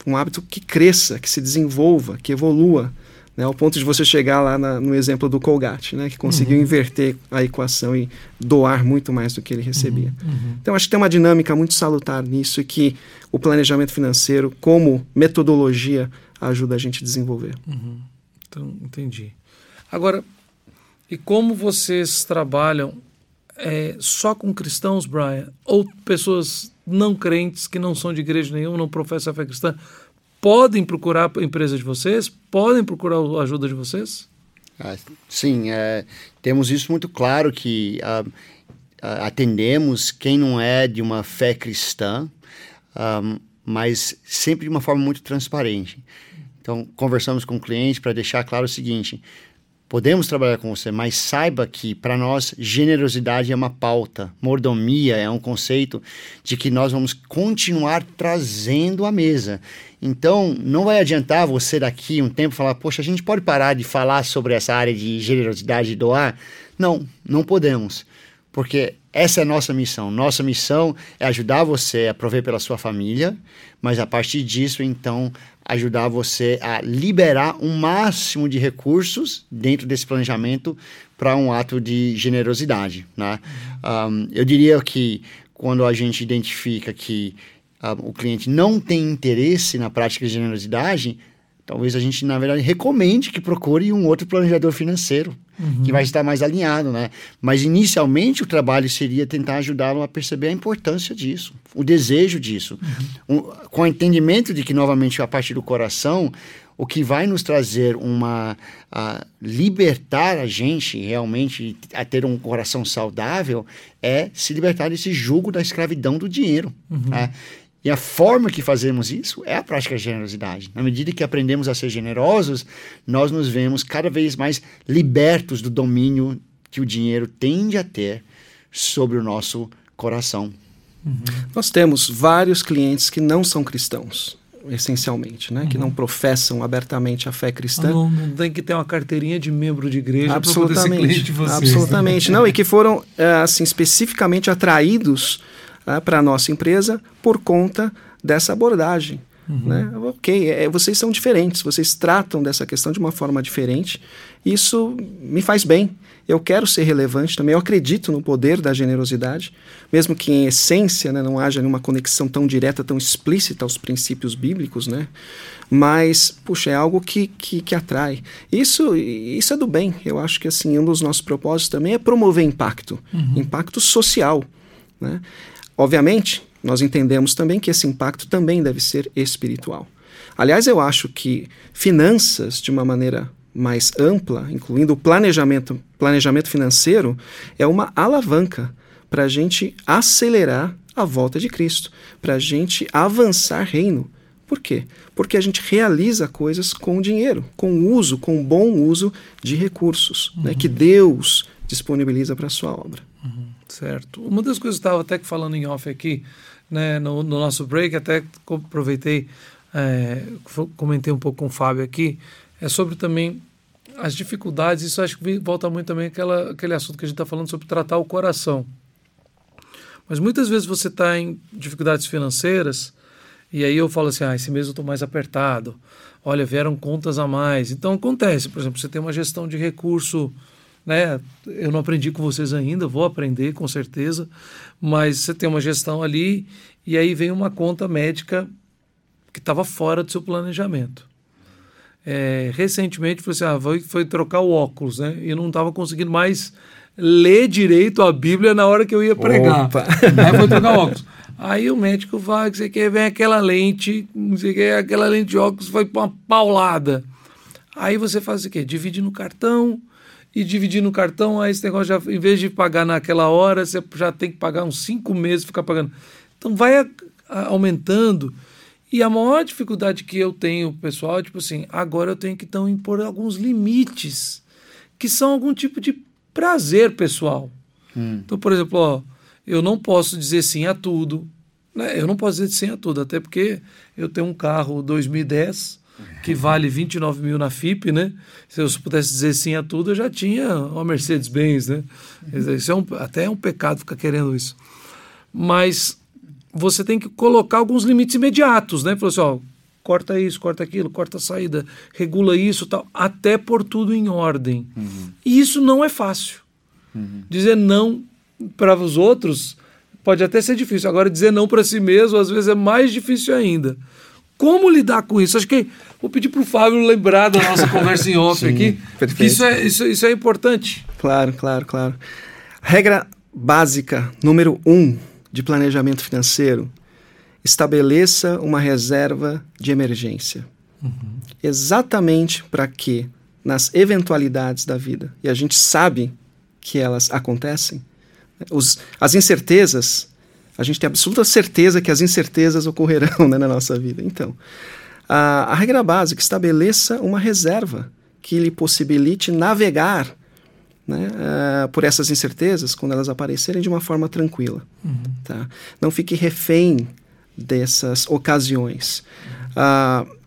um hábito que cresça, que se desenvolva, que evolua, né? ao ponto de você chegar lá na, no exemplo do Colgate, né? que conseguiu uhum. inverter a equação e doar muito mais do que ele recebia. Uhum. Uhum. Então, acho que tem uma dinâmica muito salutar nisso e que o planejamento financeiro, como metodologia, ajuda a gente a desenvolver. Uhum. Então, entendi. Agora, e como vocês trabalham é, só com cristãos, Brian? Ou pessoas não crentes que não são de igreja nenhuma, não professam a fé cristã, podem procurar a empresa de vocês? Podem procurar a ajuda de vocês? Ah, sim, é, temos isso muito claro que uh, uh, atendemos quem não é de uma fé cristã, mas sempre de uma forma muito transparente. Então, conversamos com o cliente para deixar claro o seguinte: podemos trabalhar com você, mas saiba que para nós generosidade é uma pauta, mordomia é um conceito de que nós vamos continuar trazendo à mesa. Então, não vai adiantar você daqui um tempo falar, poxa, a gente pode parar de falar sobre essa área de generosidade e doar? Não, não podemos porque essa é a nossa missão. Nossa missão é ajudar você a prover pela sua família, mas a partir disso, então, ajudar você a liberar um máximo de recursos dentro desse planejamento para um ato de generosidade. Né? Um, eu diria que quando a gente identifica que uh, o cliente não tem interesse na prática de generosidade, talvez a gente, na verdade, recomende que procure um outro planejador financeiro, uhum. que vai estar mais alinhado, né? Mas, inicialmente, o trabalho seria tentar ajudá-lo a perceber a importância disso, o desejo disso, uhum. um, com o entendimento de que, novamente, a partir do coração, o que vai nos trazer uma... A libertar a gente, realmente, a ter um coração saudável, é se libertar desse jugo da escravidão do dinheiro, uhum. né? E a forma que fazemos isso é a prática da generosidade. Na medida que aprendemos a ser generosos, nós nos vemos cada vez mais libertos do domínio que o dinheiro tende a ter sobre o nosso coração. Uhum. Nós temos vários clientes que não são cristãos essencialmente, né? Uhum. Que não professam abertamente a fé cristã. Não, não, tem que ter uma carteirinha de membro de igreja para poder ser cliente de vocês. Absolutamente. não, e que foram, eh, assim, especificamente atraídos uh, para a nossa empresa por conta dessa abordagem. Uhum. Né? Ok, é, vocês são diferentes, vocês tratam dessa questão de uma forma diferente. Isso me faz bem. Eu quero ser relevante também. Eu acredito no poder da generosidade, mesmo que em essência né, não haja nenhuma conexão tão direta, tão explícita aos princípios bíblicos, né? Mas, puxa, é algo que, que, que atrai. Isso, isso é do bem. Eu acho que assim um dos nossos propósitos também é promover impacto, uhum. impacto social, né? Obviamente, nós entendemos também que esse impacto também deve ser espiritual. Aliás, eu acho que finanças, de uma maneira mais ampla, incluindo o planejamento, planejamento financeiro, é uma alavanca para a gente acelerar a volta de Cristo, para a gente avançar reino. Por quê? Porque a gente realiza coisas com dinheiro, com uso, com bom uso de recursos uhum. né, que Deus disponibiliza para a sua obra. Uhum. Certo. Uma das coisas que eu estava até falando em off aqui, né, no, no nosso break, até aproveitei, é, comentei um pouco com o Fábio aqui, é sobre também as dificuldades. Isso acho que volta muito também aquela, aquele assunto que a gente está falando sobre tratar o coração. Mas muitas vezes você está em dificuldades financeiras e aí eu falo assim, ah, esse mês eu estou mais apertado. Olha, vieram contas a mais. Então acontece, por exemplo, você tem uma gestão de recurso né? Eu não aprendi com vocês ainda, vou aprender com certeza, mas você tem uma gestão ali e aí vem uma conta médica que estava fora do seu planejamento. É, recentemente foi, assim, ah, foi, foi, trocar o óculos, né? E não estava conseguindo mais ler direito a Bíblia na hora que eu ia pregar. Aí foi trocar o óculos. Aí o médico vai, que você quer, vem aquela lente, não sei que, aquela lente de óculos foi uma paulada. Aí você faz o quê? Divide no cartão, e dividir no cartão, aí esse negócio já, em vez de pagar naquela hora, você já tem que pagar uns cinco meses, ficar pagando. Então vai a, a, aumentando. E a maior dificuldade que eu tenho, pessoal, é tipo assim, agora eu tenho que então impor alguns limites, que são algum tipo de prazer pessoal. Hum. Então, por exemplo, ó, eu não posso dizer sim a tudo. Né? Eu não posso dizer sim a tudo, até porque eu tenho um carro 2010 que vale 29 mil na FIP, né? Se eu pudesse dizer sim a tudo, eu já tinha uma Mercedes-Benz, né? Isso é um, até é um pecado ficar querendo isso. Mas você tem que colocar alguns limites imediatos, né? Falou assim, ó, corta isso, corta aquilo, corta a saída, regula isso tal, até por tudo em ordem. Uhum. E isso não é fácil. Uhum. Dizer não para os outros pode até ser difícil. Agora, dizer não para si mesmo, às vezes, é mais difícil ainda. Como lidar com isso? Acho que vou pedir para o Fábio lembrar da nossa conversa em off Sim, aqui. Perfeito. Isso é, isso, isso é importante. Claro, claro, claro. Regra básica número um de planejamento financeiro: estabeleça uma reserva de emergência. Uhum. Exatamente para que, nas eventualidades da vida, e a gente sabe que elas acontecem, os, as incertezas a gente tem absoluta certeza que as incertezas ocorrerão né, na nossa vida. Então, a, a regra básica estabeleça uma reserva que lhe possibilite navegar né, uh, por essas incertezas quando elas aparecerem de uma forma tranquila. Uhum. Tá? Não fique refém dessas ocasiões. Uh,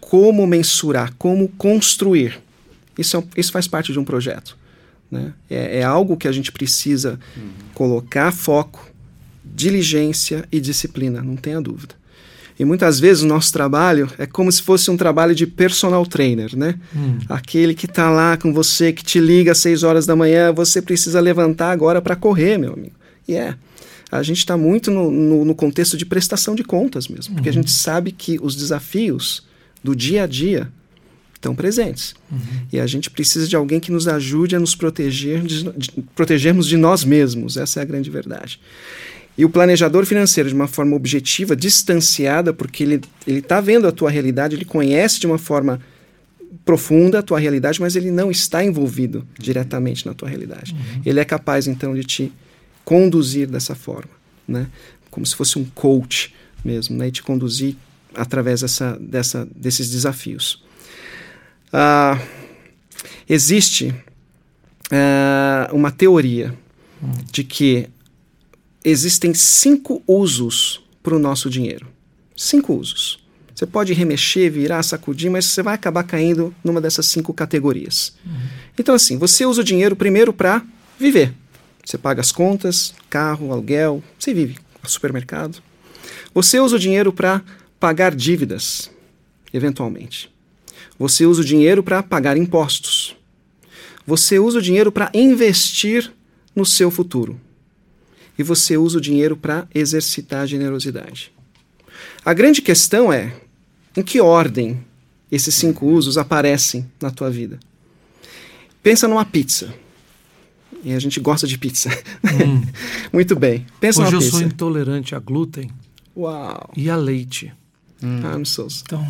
como mensurar, como construir. Isso, é, isso faz parte de um projeto. Né? É, é, algo que a gente precisa uhum. colocar foco, diligência e disciplina, não tenha dúvida. E muitas vezes o nosso trabalho é como se fosse um trabalho de personal trainer, né? Hum. Aquele que está lá com você, que te liga às 6 horas da manhã, você precisa levantar agora para correr, meu amigo. E é. A gente está muito no, no, no, contexto de prestação de contas mesmo, porque uhum. a gente sabe que os desafios do dia a dia estão presentes. Uhum. E a gente precisa de alguém que nos ajude a nos proteger, de, de, protegermos de nós mesmos. Essa é a grande verdade. E o planejador financeiro, de uma forma objetiva, distanciada, porque ele está vendo a tua realidade, ele conhece de uma forma profunda a tua realidade, mas ele não está envolvido diretamente na tua realidade. Uhum. Ele é capaz, então, de te conduzir dessa forma, né? como se fosse um coach mesmo, né? E te conduzir através dessa, dessa, desses desafios. Ah, existe ah, uma teoria de que existem cinco usos para o nosso dinheiro. Cinco usos. Você pode remexer, virar, sacudir, mas você vai acabar caindo numa dessas cinco categorias. Uhum. Então, assim, você usa o dinheiro primeiro para viver. Você paga as contas, carro, aluguel, você vive, supermercado. Você usa o dinheiro para pagar dívidas, eventualmente. Você usa o dinheiro para pagar impostos. Você usa o dinheiro para investir no seu futuro. E você usa o dinheiro para exercitar a generosidade. A grande questão é em que ordem esses cinco usos aparecem na tua vida. Pensa numa pizza. E a gente gosta de pizza. Hum. Muito bem. Pensa Hoje eu pizza. sou intolerante a glúten Uau. e a leite. Hum. I'm so Então,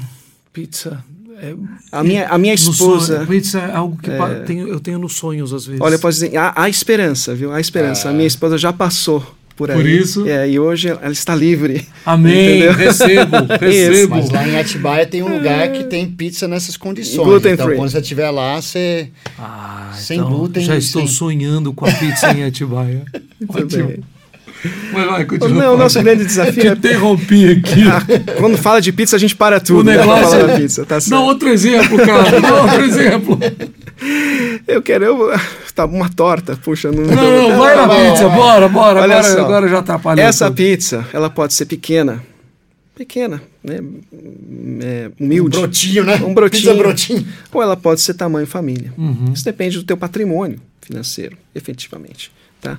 pizza. É, a minha, a minha esposa. Sonho, pizza é algo que é... tenho, eu tenho nos sonhos às vezes. Olha, eu posso dizer, há, há esperança, viu? Há esperança. Ah. A minha esposa já passou por aí. Por isso? É, e hoje ela está livre. Amém. Entendeu? Recebo, recebo. Mas lá em Atibaia tem um lugar que tem pizza nessas condições. Gluten então, free. quando você estiver lá, você. Ah, sem então, glúten. Já estou sem... sonhando com a pizza em Atibaia. Ótimo. Bem. Mas vai, continua. Não, o nosso grande desafio Te é. interrompi aqui. Ah, quando fala de pizza, a gente para tudo. O negócio é... pizza, tá Dá outro exemplo, cara. Dá outro exemplo. Eu quero. Eu, tá uma torta, puxa. Não, não, não, não vai na pizza, bora, bora. Olha agora, só, agora já atrapalhou. Essa tudo. pizza, ela pode ser pequena. Pequena, né? É, humilde. Um brotinho, né? Um brotinho. Pizza brotinho. Ou ela pode ser tamanho família. Uhum. Isso depende do teu patrimônio financeiro, efetivamente. Tá?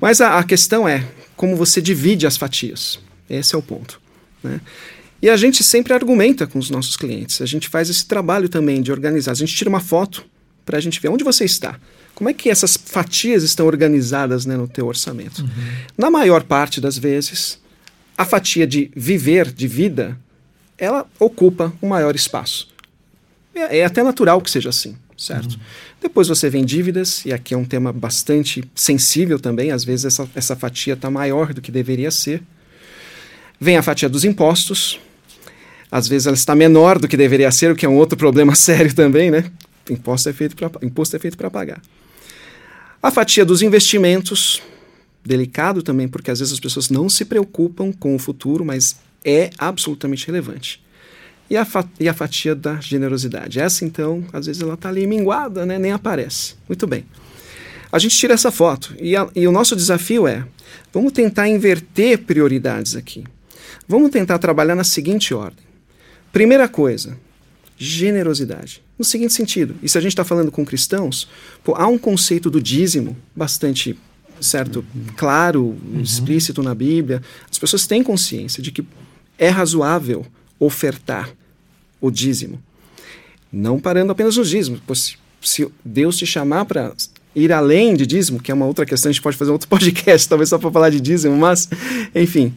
Mas a, a questão é como você divide as fatias. Esse é o ponto. Né? E a gente sempre argumenta com os nossos clientes. A gente faz esse trabalho também de organizar. A gente tira uma foto para a gente ver onde você está. Como é que essas fatias estão organizadas né, no teu orçamento? Uhum. Na maior parte das vezes, a fatia de viver, de vida, ela ocupa um maior espaço. É, é até natural que seja assim, certo? Uhum. Depois você vem dívidas, e aqui é um tema bastante sensível também, às vezes essa, essa fatia está maior do que deveria ser. Vem a fatia dos impostos, às vezes ela está menor do que deveria ser, o que é um outro problema sério também, né? Imposto é feito para imposto é feito para pagar. A fatia dos investimentos, delicado também, porque às vezes as pessoas não se preocupam com o futuro, mas é absolutamente relevante. E a, e a fatia da generosidade. Essa, então, às vezes ela está ali minguada, né? nem aparece. Muito bem. A gente tira essa foto. E, a, e o nosso desafio é: vamos tentar inverter prioridades aqui. Vamos tentar trabalhar na seguinte ordem. Primeira coisa, generosidade. No seguinte sentido, e se a gente está falando com cristãos, pô, há um conceito do dízimo bastante certo, claro, uhum. explícito na Bíblia. As pessoas têm consciência de que é razoável ofertar o dízimo. Não parando apenas no dízimo. Pois, se Deus te chamar para ir além de dízimo, que é uma outra questão, a gente pode fazer outro podcast, talvez só para falar de dízimo, mas, enfim.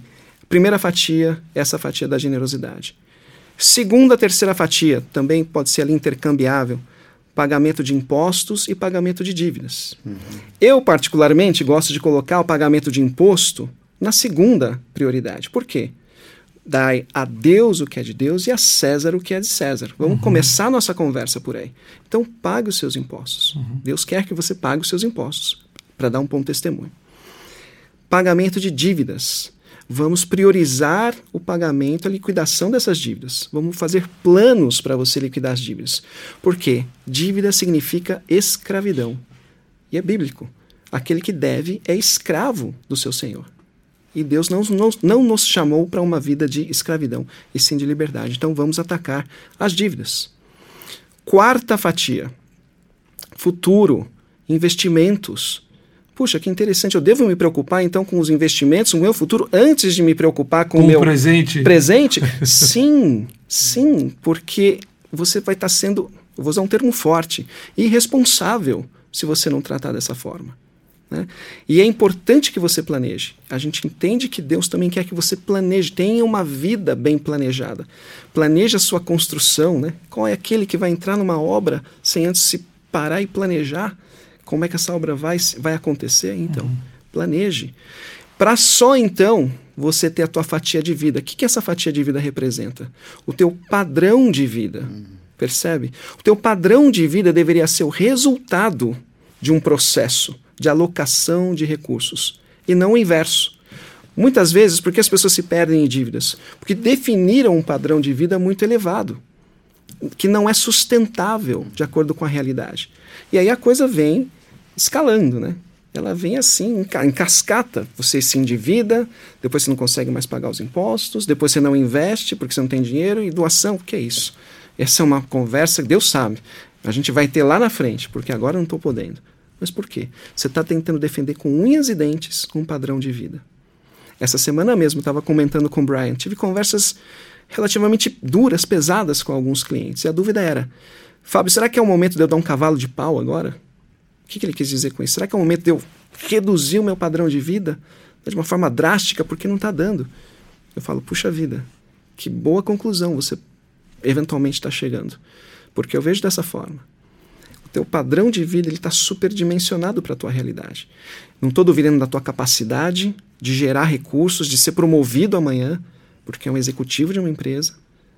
Primeira fatia, essa fatia da generosidade. Segunda, terceira fatia também pode ser ali intercambiável. Pagamento de impostos e pagamento de dívidas. Uhum. Eu, particularmente, gosto de colocar o pagamento de imposto na segunda prioridade. Por quê? Dai a Deus o que é de Deus e a César o que é de César. Vamos uhum. começar nossa conversa por aí. Então, pague os seus impostos. Uhum. Deus quer que você pague os seus impostos, para dar um bom testemunho. Pagamento de dívidas. Vamos priorizar o pagamento, a liquidação dessas dívidas. Vamos fazer planos para você liquidar as dívidas. Por quê? Dívida significa escravidão. E é bíblico. Aquele que deve é escravo do seu Senhor. E Deus não, não, não nos chamou para uma vida de escravidão, e sim de liberdade. Então vamos atacar as dívidas. Quarta fatia: futuro, investimentos puxa, que interessante, eu devo me preocupar então com os investimentos no meu futuro antes de me preocupar com, com o meu presente? Presente? sim, sim, porque você vai estar sendo, vou usar um termo forte, irresponsável se você não tratar dessa forma. Né? E é importante que você planeje. A gente entende que Deus também quer que você planeje, tenha uma vida bem planejada. Planeje a sua construção. Né? Qual é aquele que vai entrar numa obra sem antes se parar e planejar? Como é que essa obra vai, vai acontecer? Então, uhum. planeje. para só então você ter a tua fatia de vida. O que, que essa fatia de vida representa? O teu padrão de vida. Uhum. Percebe? O teu padrão de vida deveria ser o resultado de um processo de alocação de recursos e não o inverso. Muitas vezes, porque as pessoas se perdem em dívidas? Porque definiram um padrão de vida muito elevado, que não é sustentável de acordo com a realidade. E aí a coisa vem escalando, né? Ela vem assim, em cascata. Você se endivida, depois você não consegue mais pagar os impostos, depois você não investe porque você não tem dinheiro, e doação, o que é isso? Essa é uma conversa que Deus sabe. A gente vai ter lá na frente, porque agora eu não estou podendo. Mas por quê? Você está tentando defender com unhas e dentes um padrão de vida. Essa semana mesmo estava comentando com o Brian, tive conversas relativamente duras, pesadas com alguns clientes. E a dúvida era: Fábio, será que é o momento de eu dar um cavalo de pau agora? O que, que ele quis dizer com isso? Será que é o momento de eu reduzir o meu padrão de vida de uma forma drástica porque não está dando? Eu falo, puxa vida, que boa conclusão você eventualmente está chegando. Porque eu vejo dessa forma. O teu padrão de vida está superdimensionado para a tua realidade. Não estou duvidando da tua capacidade de gerar recursos, de ser promovido amanhã, porque é um executivo de uma empresa,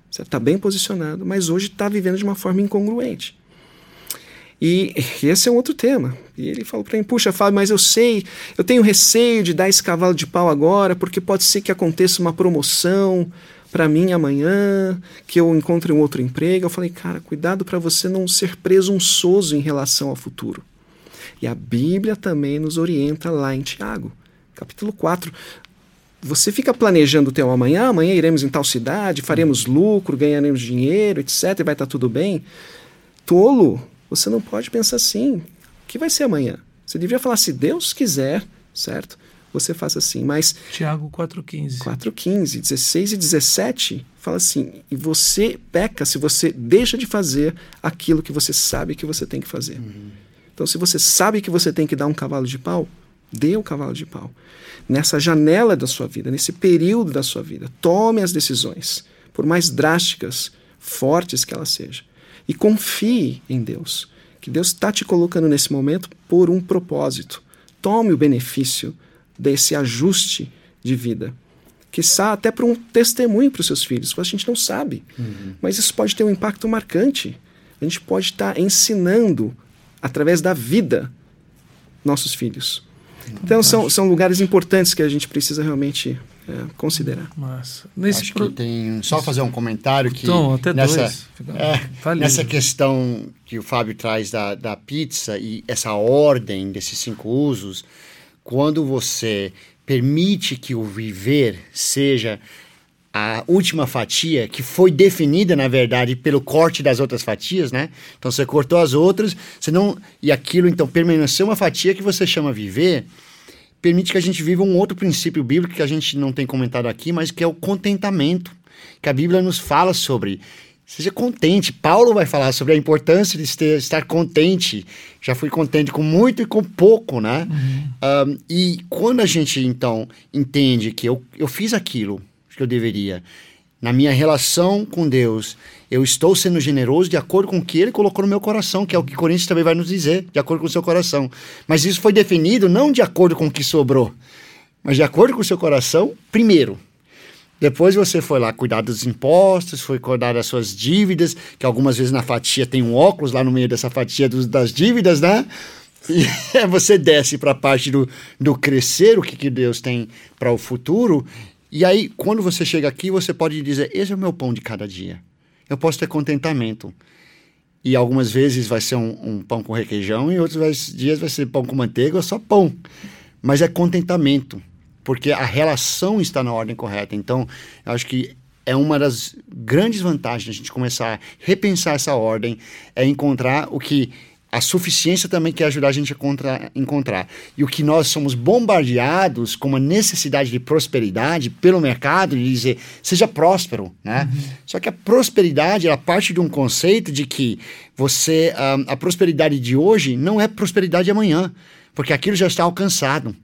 está bem posicionado, mas hoje está vivendo de uma forma incongruente. E esse é um outro tema. E ele falou para mim: Puxa, Fábio, mas eu sei, eu tenho receio de dar esse cavalo de pau agora, porque pode ser que aconteça uma promoção para mim amanhã, que eu encontre um outro emprego. Eu falei: Cara, cuidado para você não ser presunçoso em relação ao futuro. E a Bíblia também nos orienta lá em Tiago, capítulo 4. Você fica planejando o teu amanhã, amanhã iremos em tal cidade, faremos lucro, ganharemos dinheiro, etc, e vai estar tá tudo bem. Tolo, você não pode pensar assim. O que vai ser amanhã? Você devia falar, se Deus quiser, certo? Você faça assim, mas... Tiago 4,15. 4,15, 16 e 17, fala assim, e você peca se você deixa de fazer aquilo que você sabe que você tem que fazer. Uhum. Então, se você sabe que você tem que dar um cavalo de pau, dê o um cavalo de pau. Nessa janela da sua vida, nesse período da sua vida, tome as decisões, por mais drásticas, fortes que elas sejam. E confie em Deus, que Deus está te colocando nesse momento por um propósito. Tome o benefício desse ajuste de vida. Que até para um testemunho para os seus filhos. A gente não sabe, uhum. mas isso pode ter um impacto marcante. A gente pode estar tá ensinando através da vida, nossos filhos. Então, são, são lugares importantes que a gente precisa realmente é, considerar. Massa. Nesse Acho pro... que tem. Só fazer um comentário que. Tom, até nessa, dois. É, nessa questão que o Fábio traz da, da pizza e essa ordem desses cinco usos, quando você permite que o viver seja a última fatia que foi definida na verdade pelo corte das outras fatias, né? Então você cortou as outras, você não e aquilo então permaneceu uma fatia que você chama viver, permite que a gente viva um outro princípio bíblico que a gente não tem comentado aqui, mas que é o contentamento, que a Bíblia nos fala sobre. Seja contente. Paulo vai falar sobre a importância de ter, estar contente. Já fui contente com muito e com pouco, né? Uhum. Um, e quando a gente, então, entende que eu, eu fiz aquilo, que eu deveria. Na minha relação com Deus, eu estou sendo generoso de acordo com o que Ele colocou no meu coração, que é o que Coríntios também vai nos dizer, de acordo com o seu coração. Mas isso foi definido não de acordo com o que sobrou, mas de acordo com o seu coração, primeiro. Depois você foi lá cuidar dos impostos, foi cuidar das suas dívidas, que algumas vezes na fatia tem um óculos lá no meio dessa fatia dos, das dívidas, né? E você desce para a parte do, do crescer, o que, que Deus tem para o futuro, e aí, quando você chega aqui, você pode dizer: esse é o meu pão de cada dia. Eu posso ter contentamento. E algumas vezes vai ser um, um pão com requeijão, e outros dias vai ser pão com manteiga ou só pão. Mas é contentamento, porque a relação está na ordem correta. Então, eu acho que é uma das grandes vantagens da gente começar a repensar essa ordem, é encontrar o que a suficiência também quer ajudar a gente a contra, encontrar. E o que nós somos bombardeados com uma necessidade de prosperidade pelo mercado, de dizer, seja próspero, né? Uhum. Só que a prosperidade, ela parte de um conceito de que você, a, ah, a prosperidade de hoje não é prosperidade de amanhã, porque aquilo já está alcançado.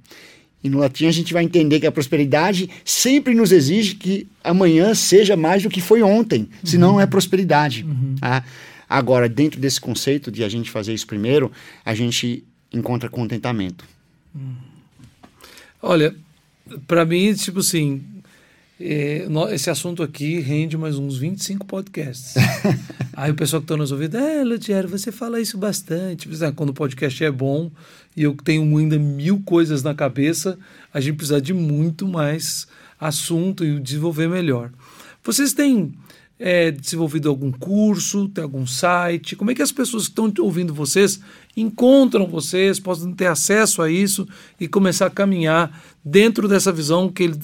E no latim a gente vai entender que a prosperidade sempre nos exige que amanhã seja mais do que foi ontem, uhum. senão não é prosperidade. Uhum. Tá? Agora, dentro desse conceito de a gente fazer isso primeiro, a gente encontra contentamento. Olha, Para mim, tipo assim, esse assunto aqui rende mais uns 25 podcasts. Aí o pessoal que está nos ouvindo, é, Lutiero, você fala isso bastante. Quando o podcast é bom e eu tenho ainda mil coisas na cabeça, a gente precisa de muito mais assunto e desenvolver melhor. Vocês têm é, desenvolvido algum curso, tem algum site? Como é que as pessoas que estão ouvindo vocês encontram vocês, podem ter acesso a isso e começar a caminhar dentro dessa visão que eles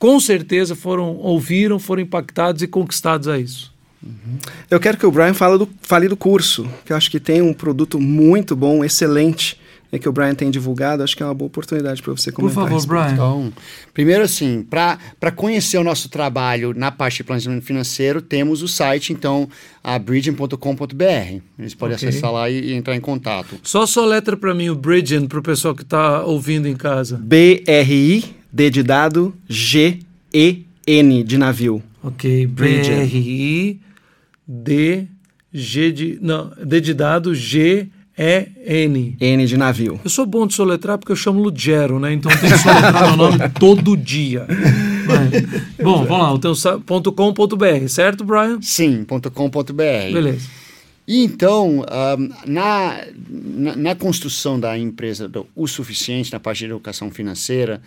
com certeza foram ouviram, foram impactados e conquistados a isso? Uhum. Eu quero que o Brian fale do, fale do curso, que eu acho que tem um produto muito bom, excelente, é que o Brian tem divulgado, acho que é uma boa oportunidade para você comentar. Por favor, Brian. Então, primeiro assim, para conhecer o nosso trabalho na parte de planejamento financeiro, temos o site, então, a bridging.com.br. Eles podem okay. acessar lá e, e, entrar em contato. Só soletra para mim o Bridging, para o pessoal que está ouvindo em casa. B-R-I, D de dado, G-E-N de navio. Ok, B-R-I, D, G de... Não, D de dado, G... É N. N de navio. Eu sou bom de soletrar porque eu chamo Lugero, né? Então tem que soletrar meu nome todo dia. Bom, vamos lá, o teu .com.br, certo, Brian? Sim, .com.br. Beleza. E então, um, na, na, na, construção da empresa do O Suficiente, na parte de educação financeira,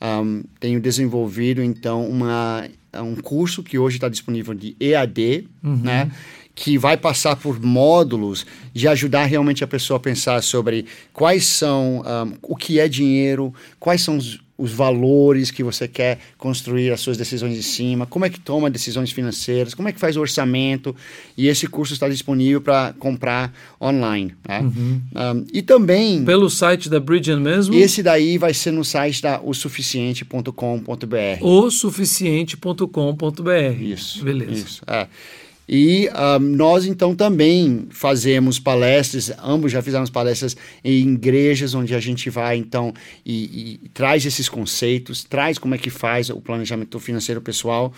um, tenho desenvolvido, então, uma, um curso que hoje está disponível de EAD, uhum. né? que vai passar por módulos de ajudar realmente a pessoa a pensar sobre quais são um, o que é dinheiro, quais são os, os, valores que você quer construir as suas decisões em cima, como é que toma decisões financeiras, como é que faz o orçamento. E esse curso está disponível para comprar online. Né? Uhum. Um, e também. Pelo site da Bridgen mesmo? Esse daí vai ser no site da osuficiente.com.br. Osuficiente.com.br. Isso. Beleza. Isso. É. E um, nós então também fazemos palestras, ambos já fizemos palestras em igrejas onde a gente vai então e, e traz esses conceitos, traz como é que faz o planejamento financeiro pessoal.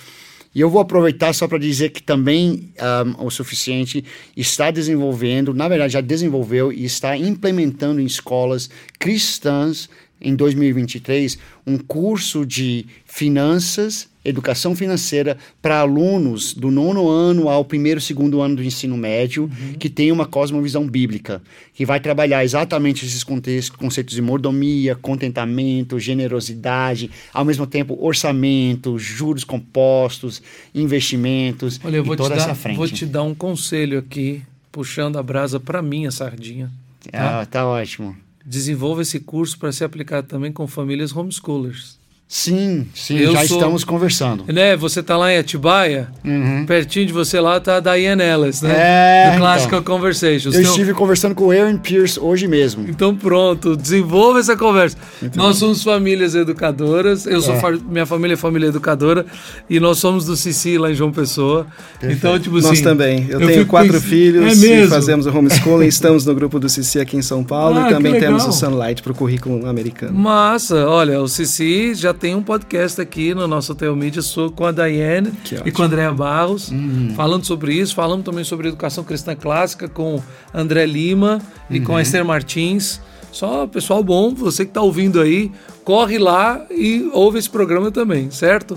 E eu vou aproveitar só para dizer que também um, o Suficiente está desenvolvendo, na verdade já desenvolveu e está implementando em escolas cristãs em 2023 um curso de finanças educação financeira para alunos do nono ano ao primeiro, segundo ano do ensino médio, uhum. que tem uma cosmovisão bíblica, que vai trabalhar exatamente esses conceitos de mordomia, contentamento, generosidade, ao mesmo tempo orçamento, juros compostos, investimentos Olha, eu vou toda te dar, essa frente. Vou te dar um conselho aqui, puxando a brasa para mim, a sardinha. Tá? Ah, tá ótimo. Desenvolva esse curso para ser aplicado também com famílias homeschoolers. Sim, sim, eu já sou, estamos conversando. Né, você tá lá em Atibaia, uhum. pertinho de você lá tá a Diane Ellis, né? É, Do Classical então, Conversations. Eu então, estive conversando com o Aaron Pierce hoje mesmo. Então pronto, desenvolva essa conversa. Muito nós somos famílias educadoras, eu sou é. minha família é família educadora e nós somos do Cici lá em João Pessoa. Perfeito. Então, tipo assim, Nós também. Eu, eu tenho quatro filhos é e fazemos o homeschooling, estamos no grupo do Cici aqui em São Paulo ah, e também temos o Sunlight para o currículo americano. Massa, olha, o Cici já tem um podcast aqui no nosso Hotel Mídia com a Daiane e com a Andréa Barros, uhum. falando sobre isso. Falamos também sobre educação cristã clássica com André Lima e com a uhum. Esther Martins. Só pessoal bom, você que está ouvindo aí, corre lá e ouve esse programa também, certo?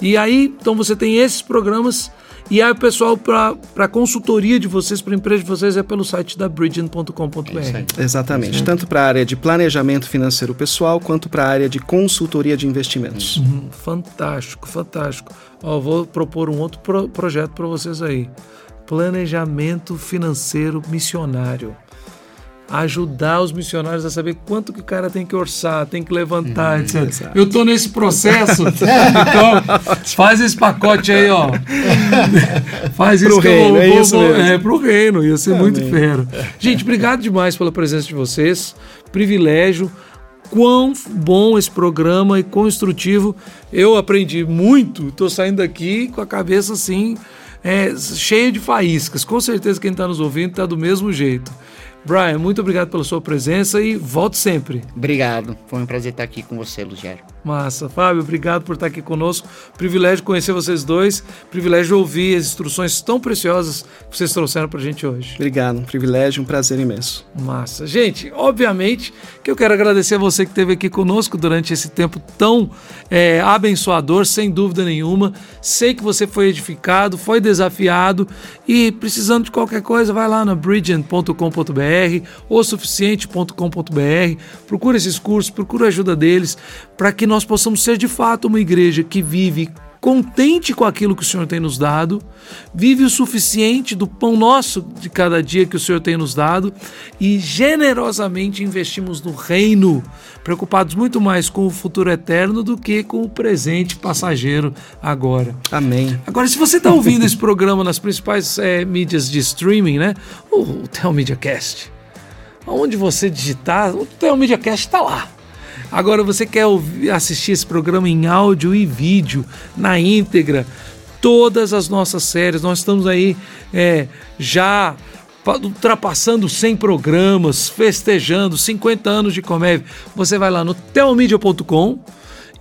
E aí, então você tem esses programas e aí, pessoal, para consultoria de vocês, para a empresa de vocês, é pelo site da bridging.com.br. É Exatamente. Tanto para a área de planejamento financeiro pessoal, quanto para a área de consultoria de investimentos. Uhum. Fantástico, fantástico. Ó, vou propor um outro pro projeto para vocês aí. Planejamento financeiro missionário ajudar os missionários a saber quanto que o cara tem que orçar, tem que levantar, hum, etc. Eu estou nesse processo, então faz esse pacote aí, ó. faz pro isso reino, vou, é isso vou. É, pro reino, ia ser muito fero. Gente, obrigado demais pela presença de vocês, privilégio. Quão bom esse programa e quão instrutivo. Eu aprendi muito, estou saindo daqui com a cabeça assim, é, cheia de faíscas. Com certeza quem está nos ouvindo está do mesmo jeito. Brian, muito obrigado pela sua presença e volte sempre. Obrigado. Foi um prazer estar aqui com você, Lugero. Massa. Fábio, obrigado por estar aqui conosco. Privilégio conhecer vocês dois. Privilégio ouvir as instruções tão preciosas que vocês trouxeram para a gente hoje. Obrigado. Um privilégio, um prazer imenso. Massa. Gente, obviamente que eu quero agradecer a você que esteve aqui conosco durante esse tempo tão é, abençoador, sem dúvida nenhuma. Sei que você foi edificado, foi desafiado e precisando de qualquer coisa, vai lá na bridgend.com.br ou suficiente.com.br. Procura esses cursos, procura a ajuda deles para que nós possamos ser de fato uma igreja que vive contente com aquilo que o Senhor tem nos dado, vive o suficiente do pão nosso de cada dia que o Senhor tem nos dado e generosamente investimos no reino, preocupados muito mais com o futuro eterno do que com o presente passageiro agora. Amém. Agora, se você está ouvindo esse programa nas principais é, mídias de streaming, né? O Telmedia Cast. Onde você digitar, o Telmedia Cast está lá. Agora você quer ouvir, assistir esse programa em áudio e vídeo, na íntegra, todas as nossas séries. Nós estamos aí é, já ultrapassando 100 programas, festejando 50 anos de comédia. Você vai lá no telmedia.com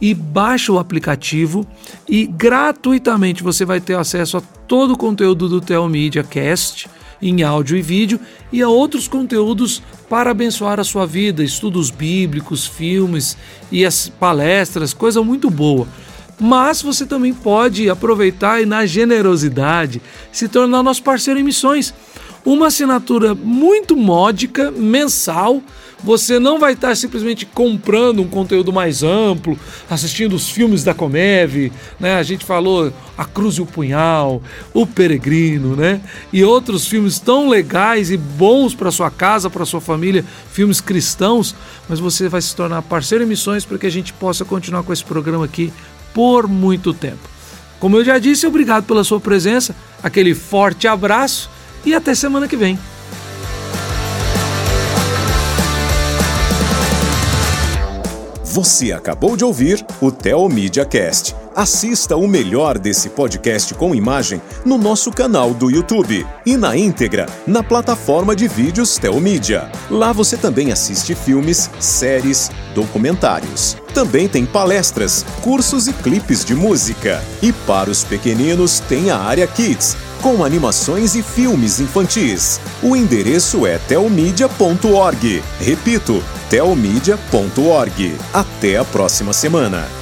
e baixa o aplicativo e gratuitamente você vai ter acesso a todo o conteúdo do Telmedia Cast em áudio e vídeo e a outros conteúdos para abençoar a sua vida, estudos bíblicos, filmes e as palestras, coisa muito boa. Mas você também pode aproveitar e, na generosidade, se tornar nosso parceiro em missões. Uma assinatura muito módica, mensal, você não vai estar simplesmente comprando um conteúdo mais amplo, assistindo os filmes da Comeve, né? A gente falou A Cruz e o Punhal, O Peregrino, né? E outros filmes tão legais e bons para sua casa, para sua família, filmes cristãos, mas você vai se tornar parceiro em missões para que a gente possa continuar com esse programa aqui por muito tempo. Como eu já disse, obrigado pela sua presença, aquele forte abraço e até semana que vem. Você acabou de ouvir o Telmídia Cast. Assista o melhor desse podcast com imagem no nosso canal do YouTube e na íntegra na plataforma de vídeos Telmídia. Lá você também assiste filmes, séries, documentários. Também tem palestras, cursos e clipes de música. E para os pequeninos tem a área Kids, com animações e filmes infantis. O endereço é telmedia.org. Repito, telmedia.org. Até a próxima semana.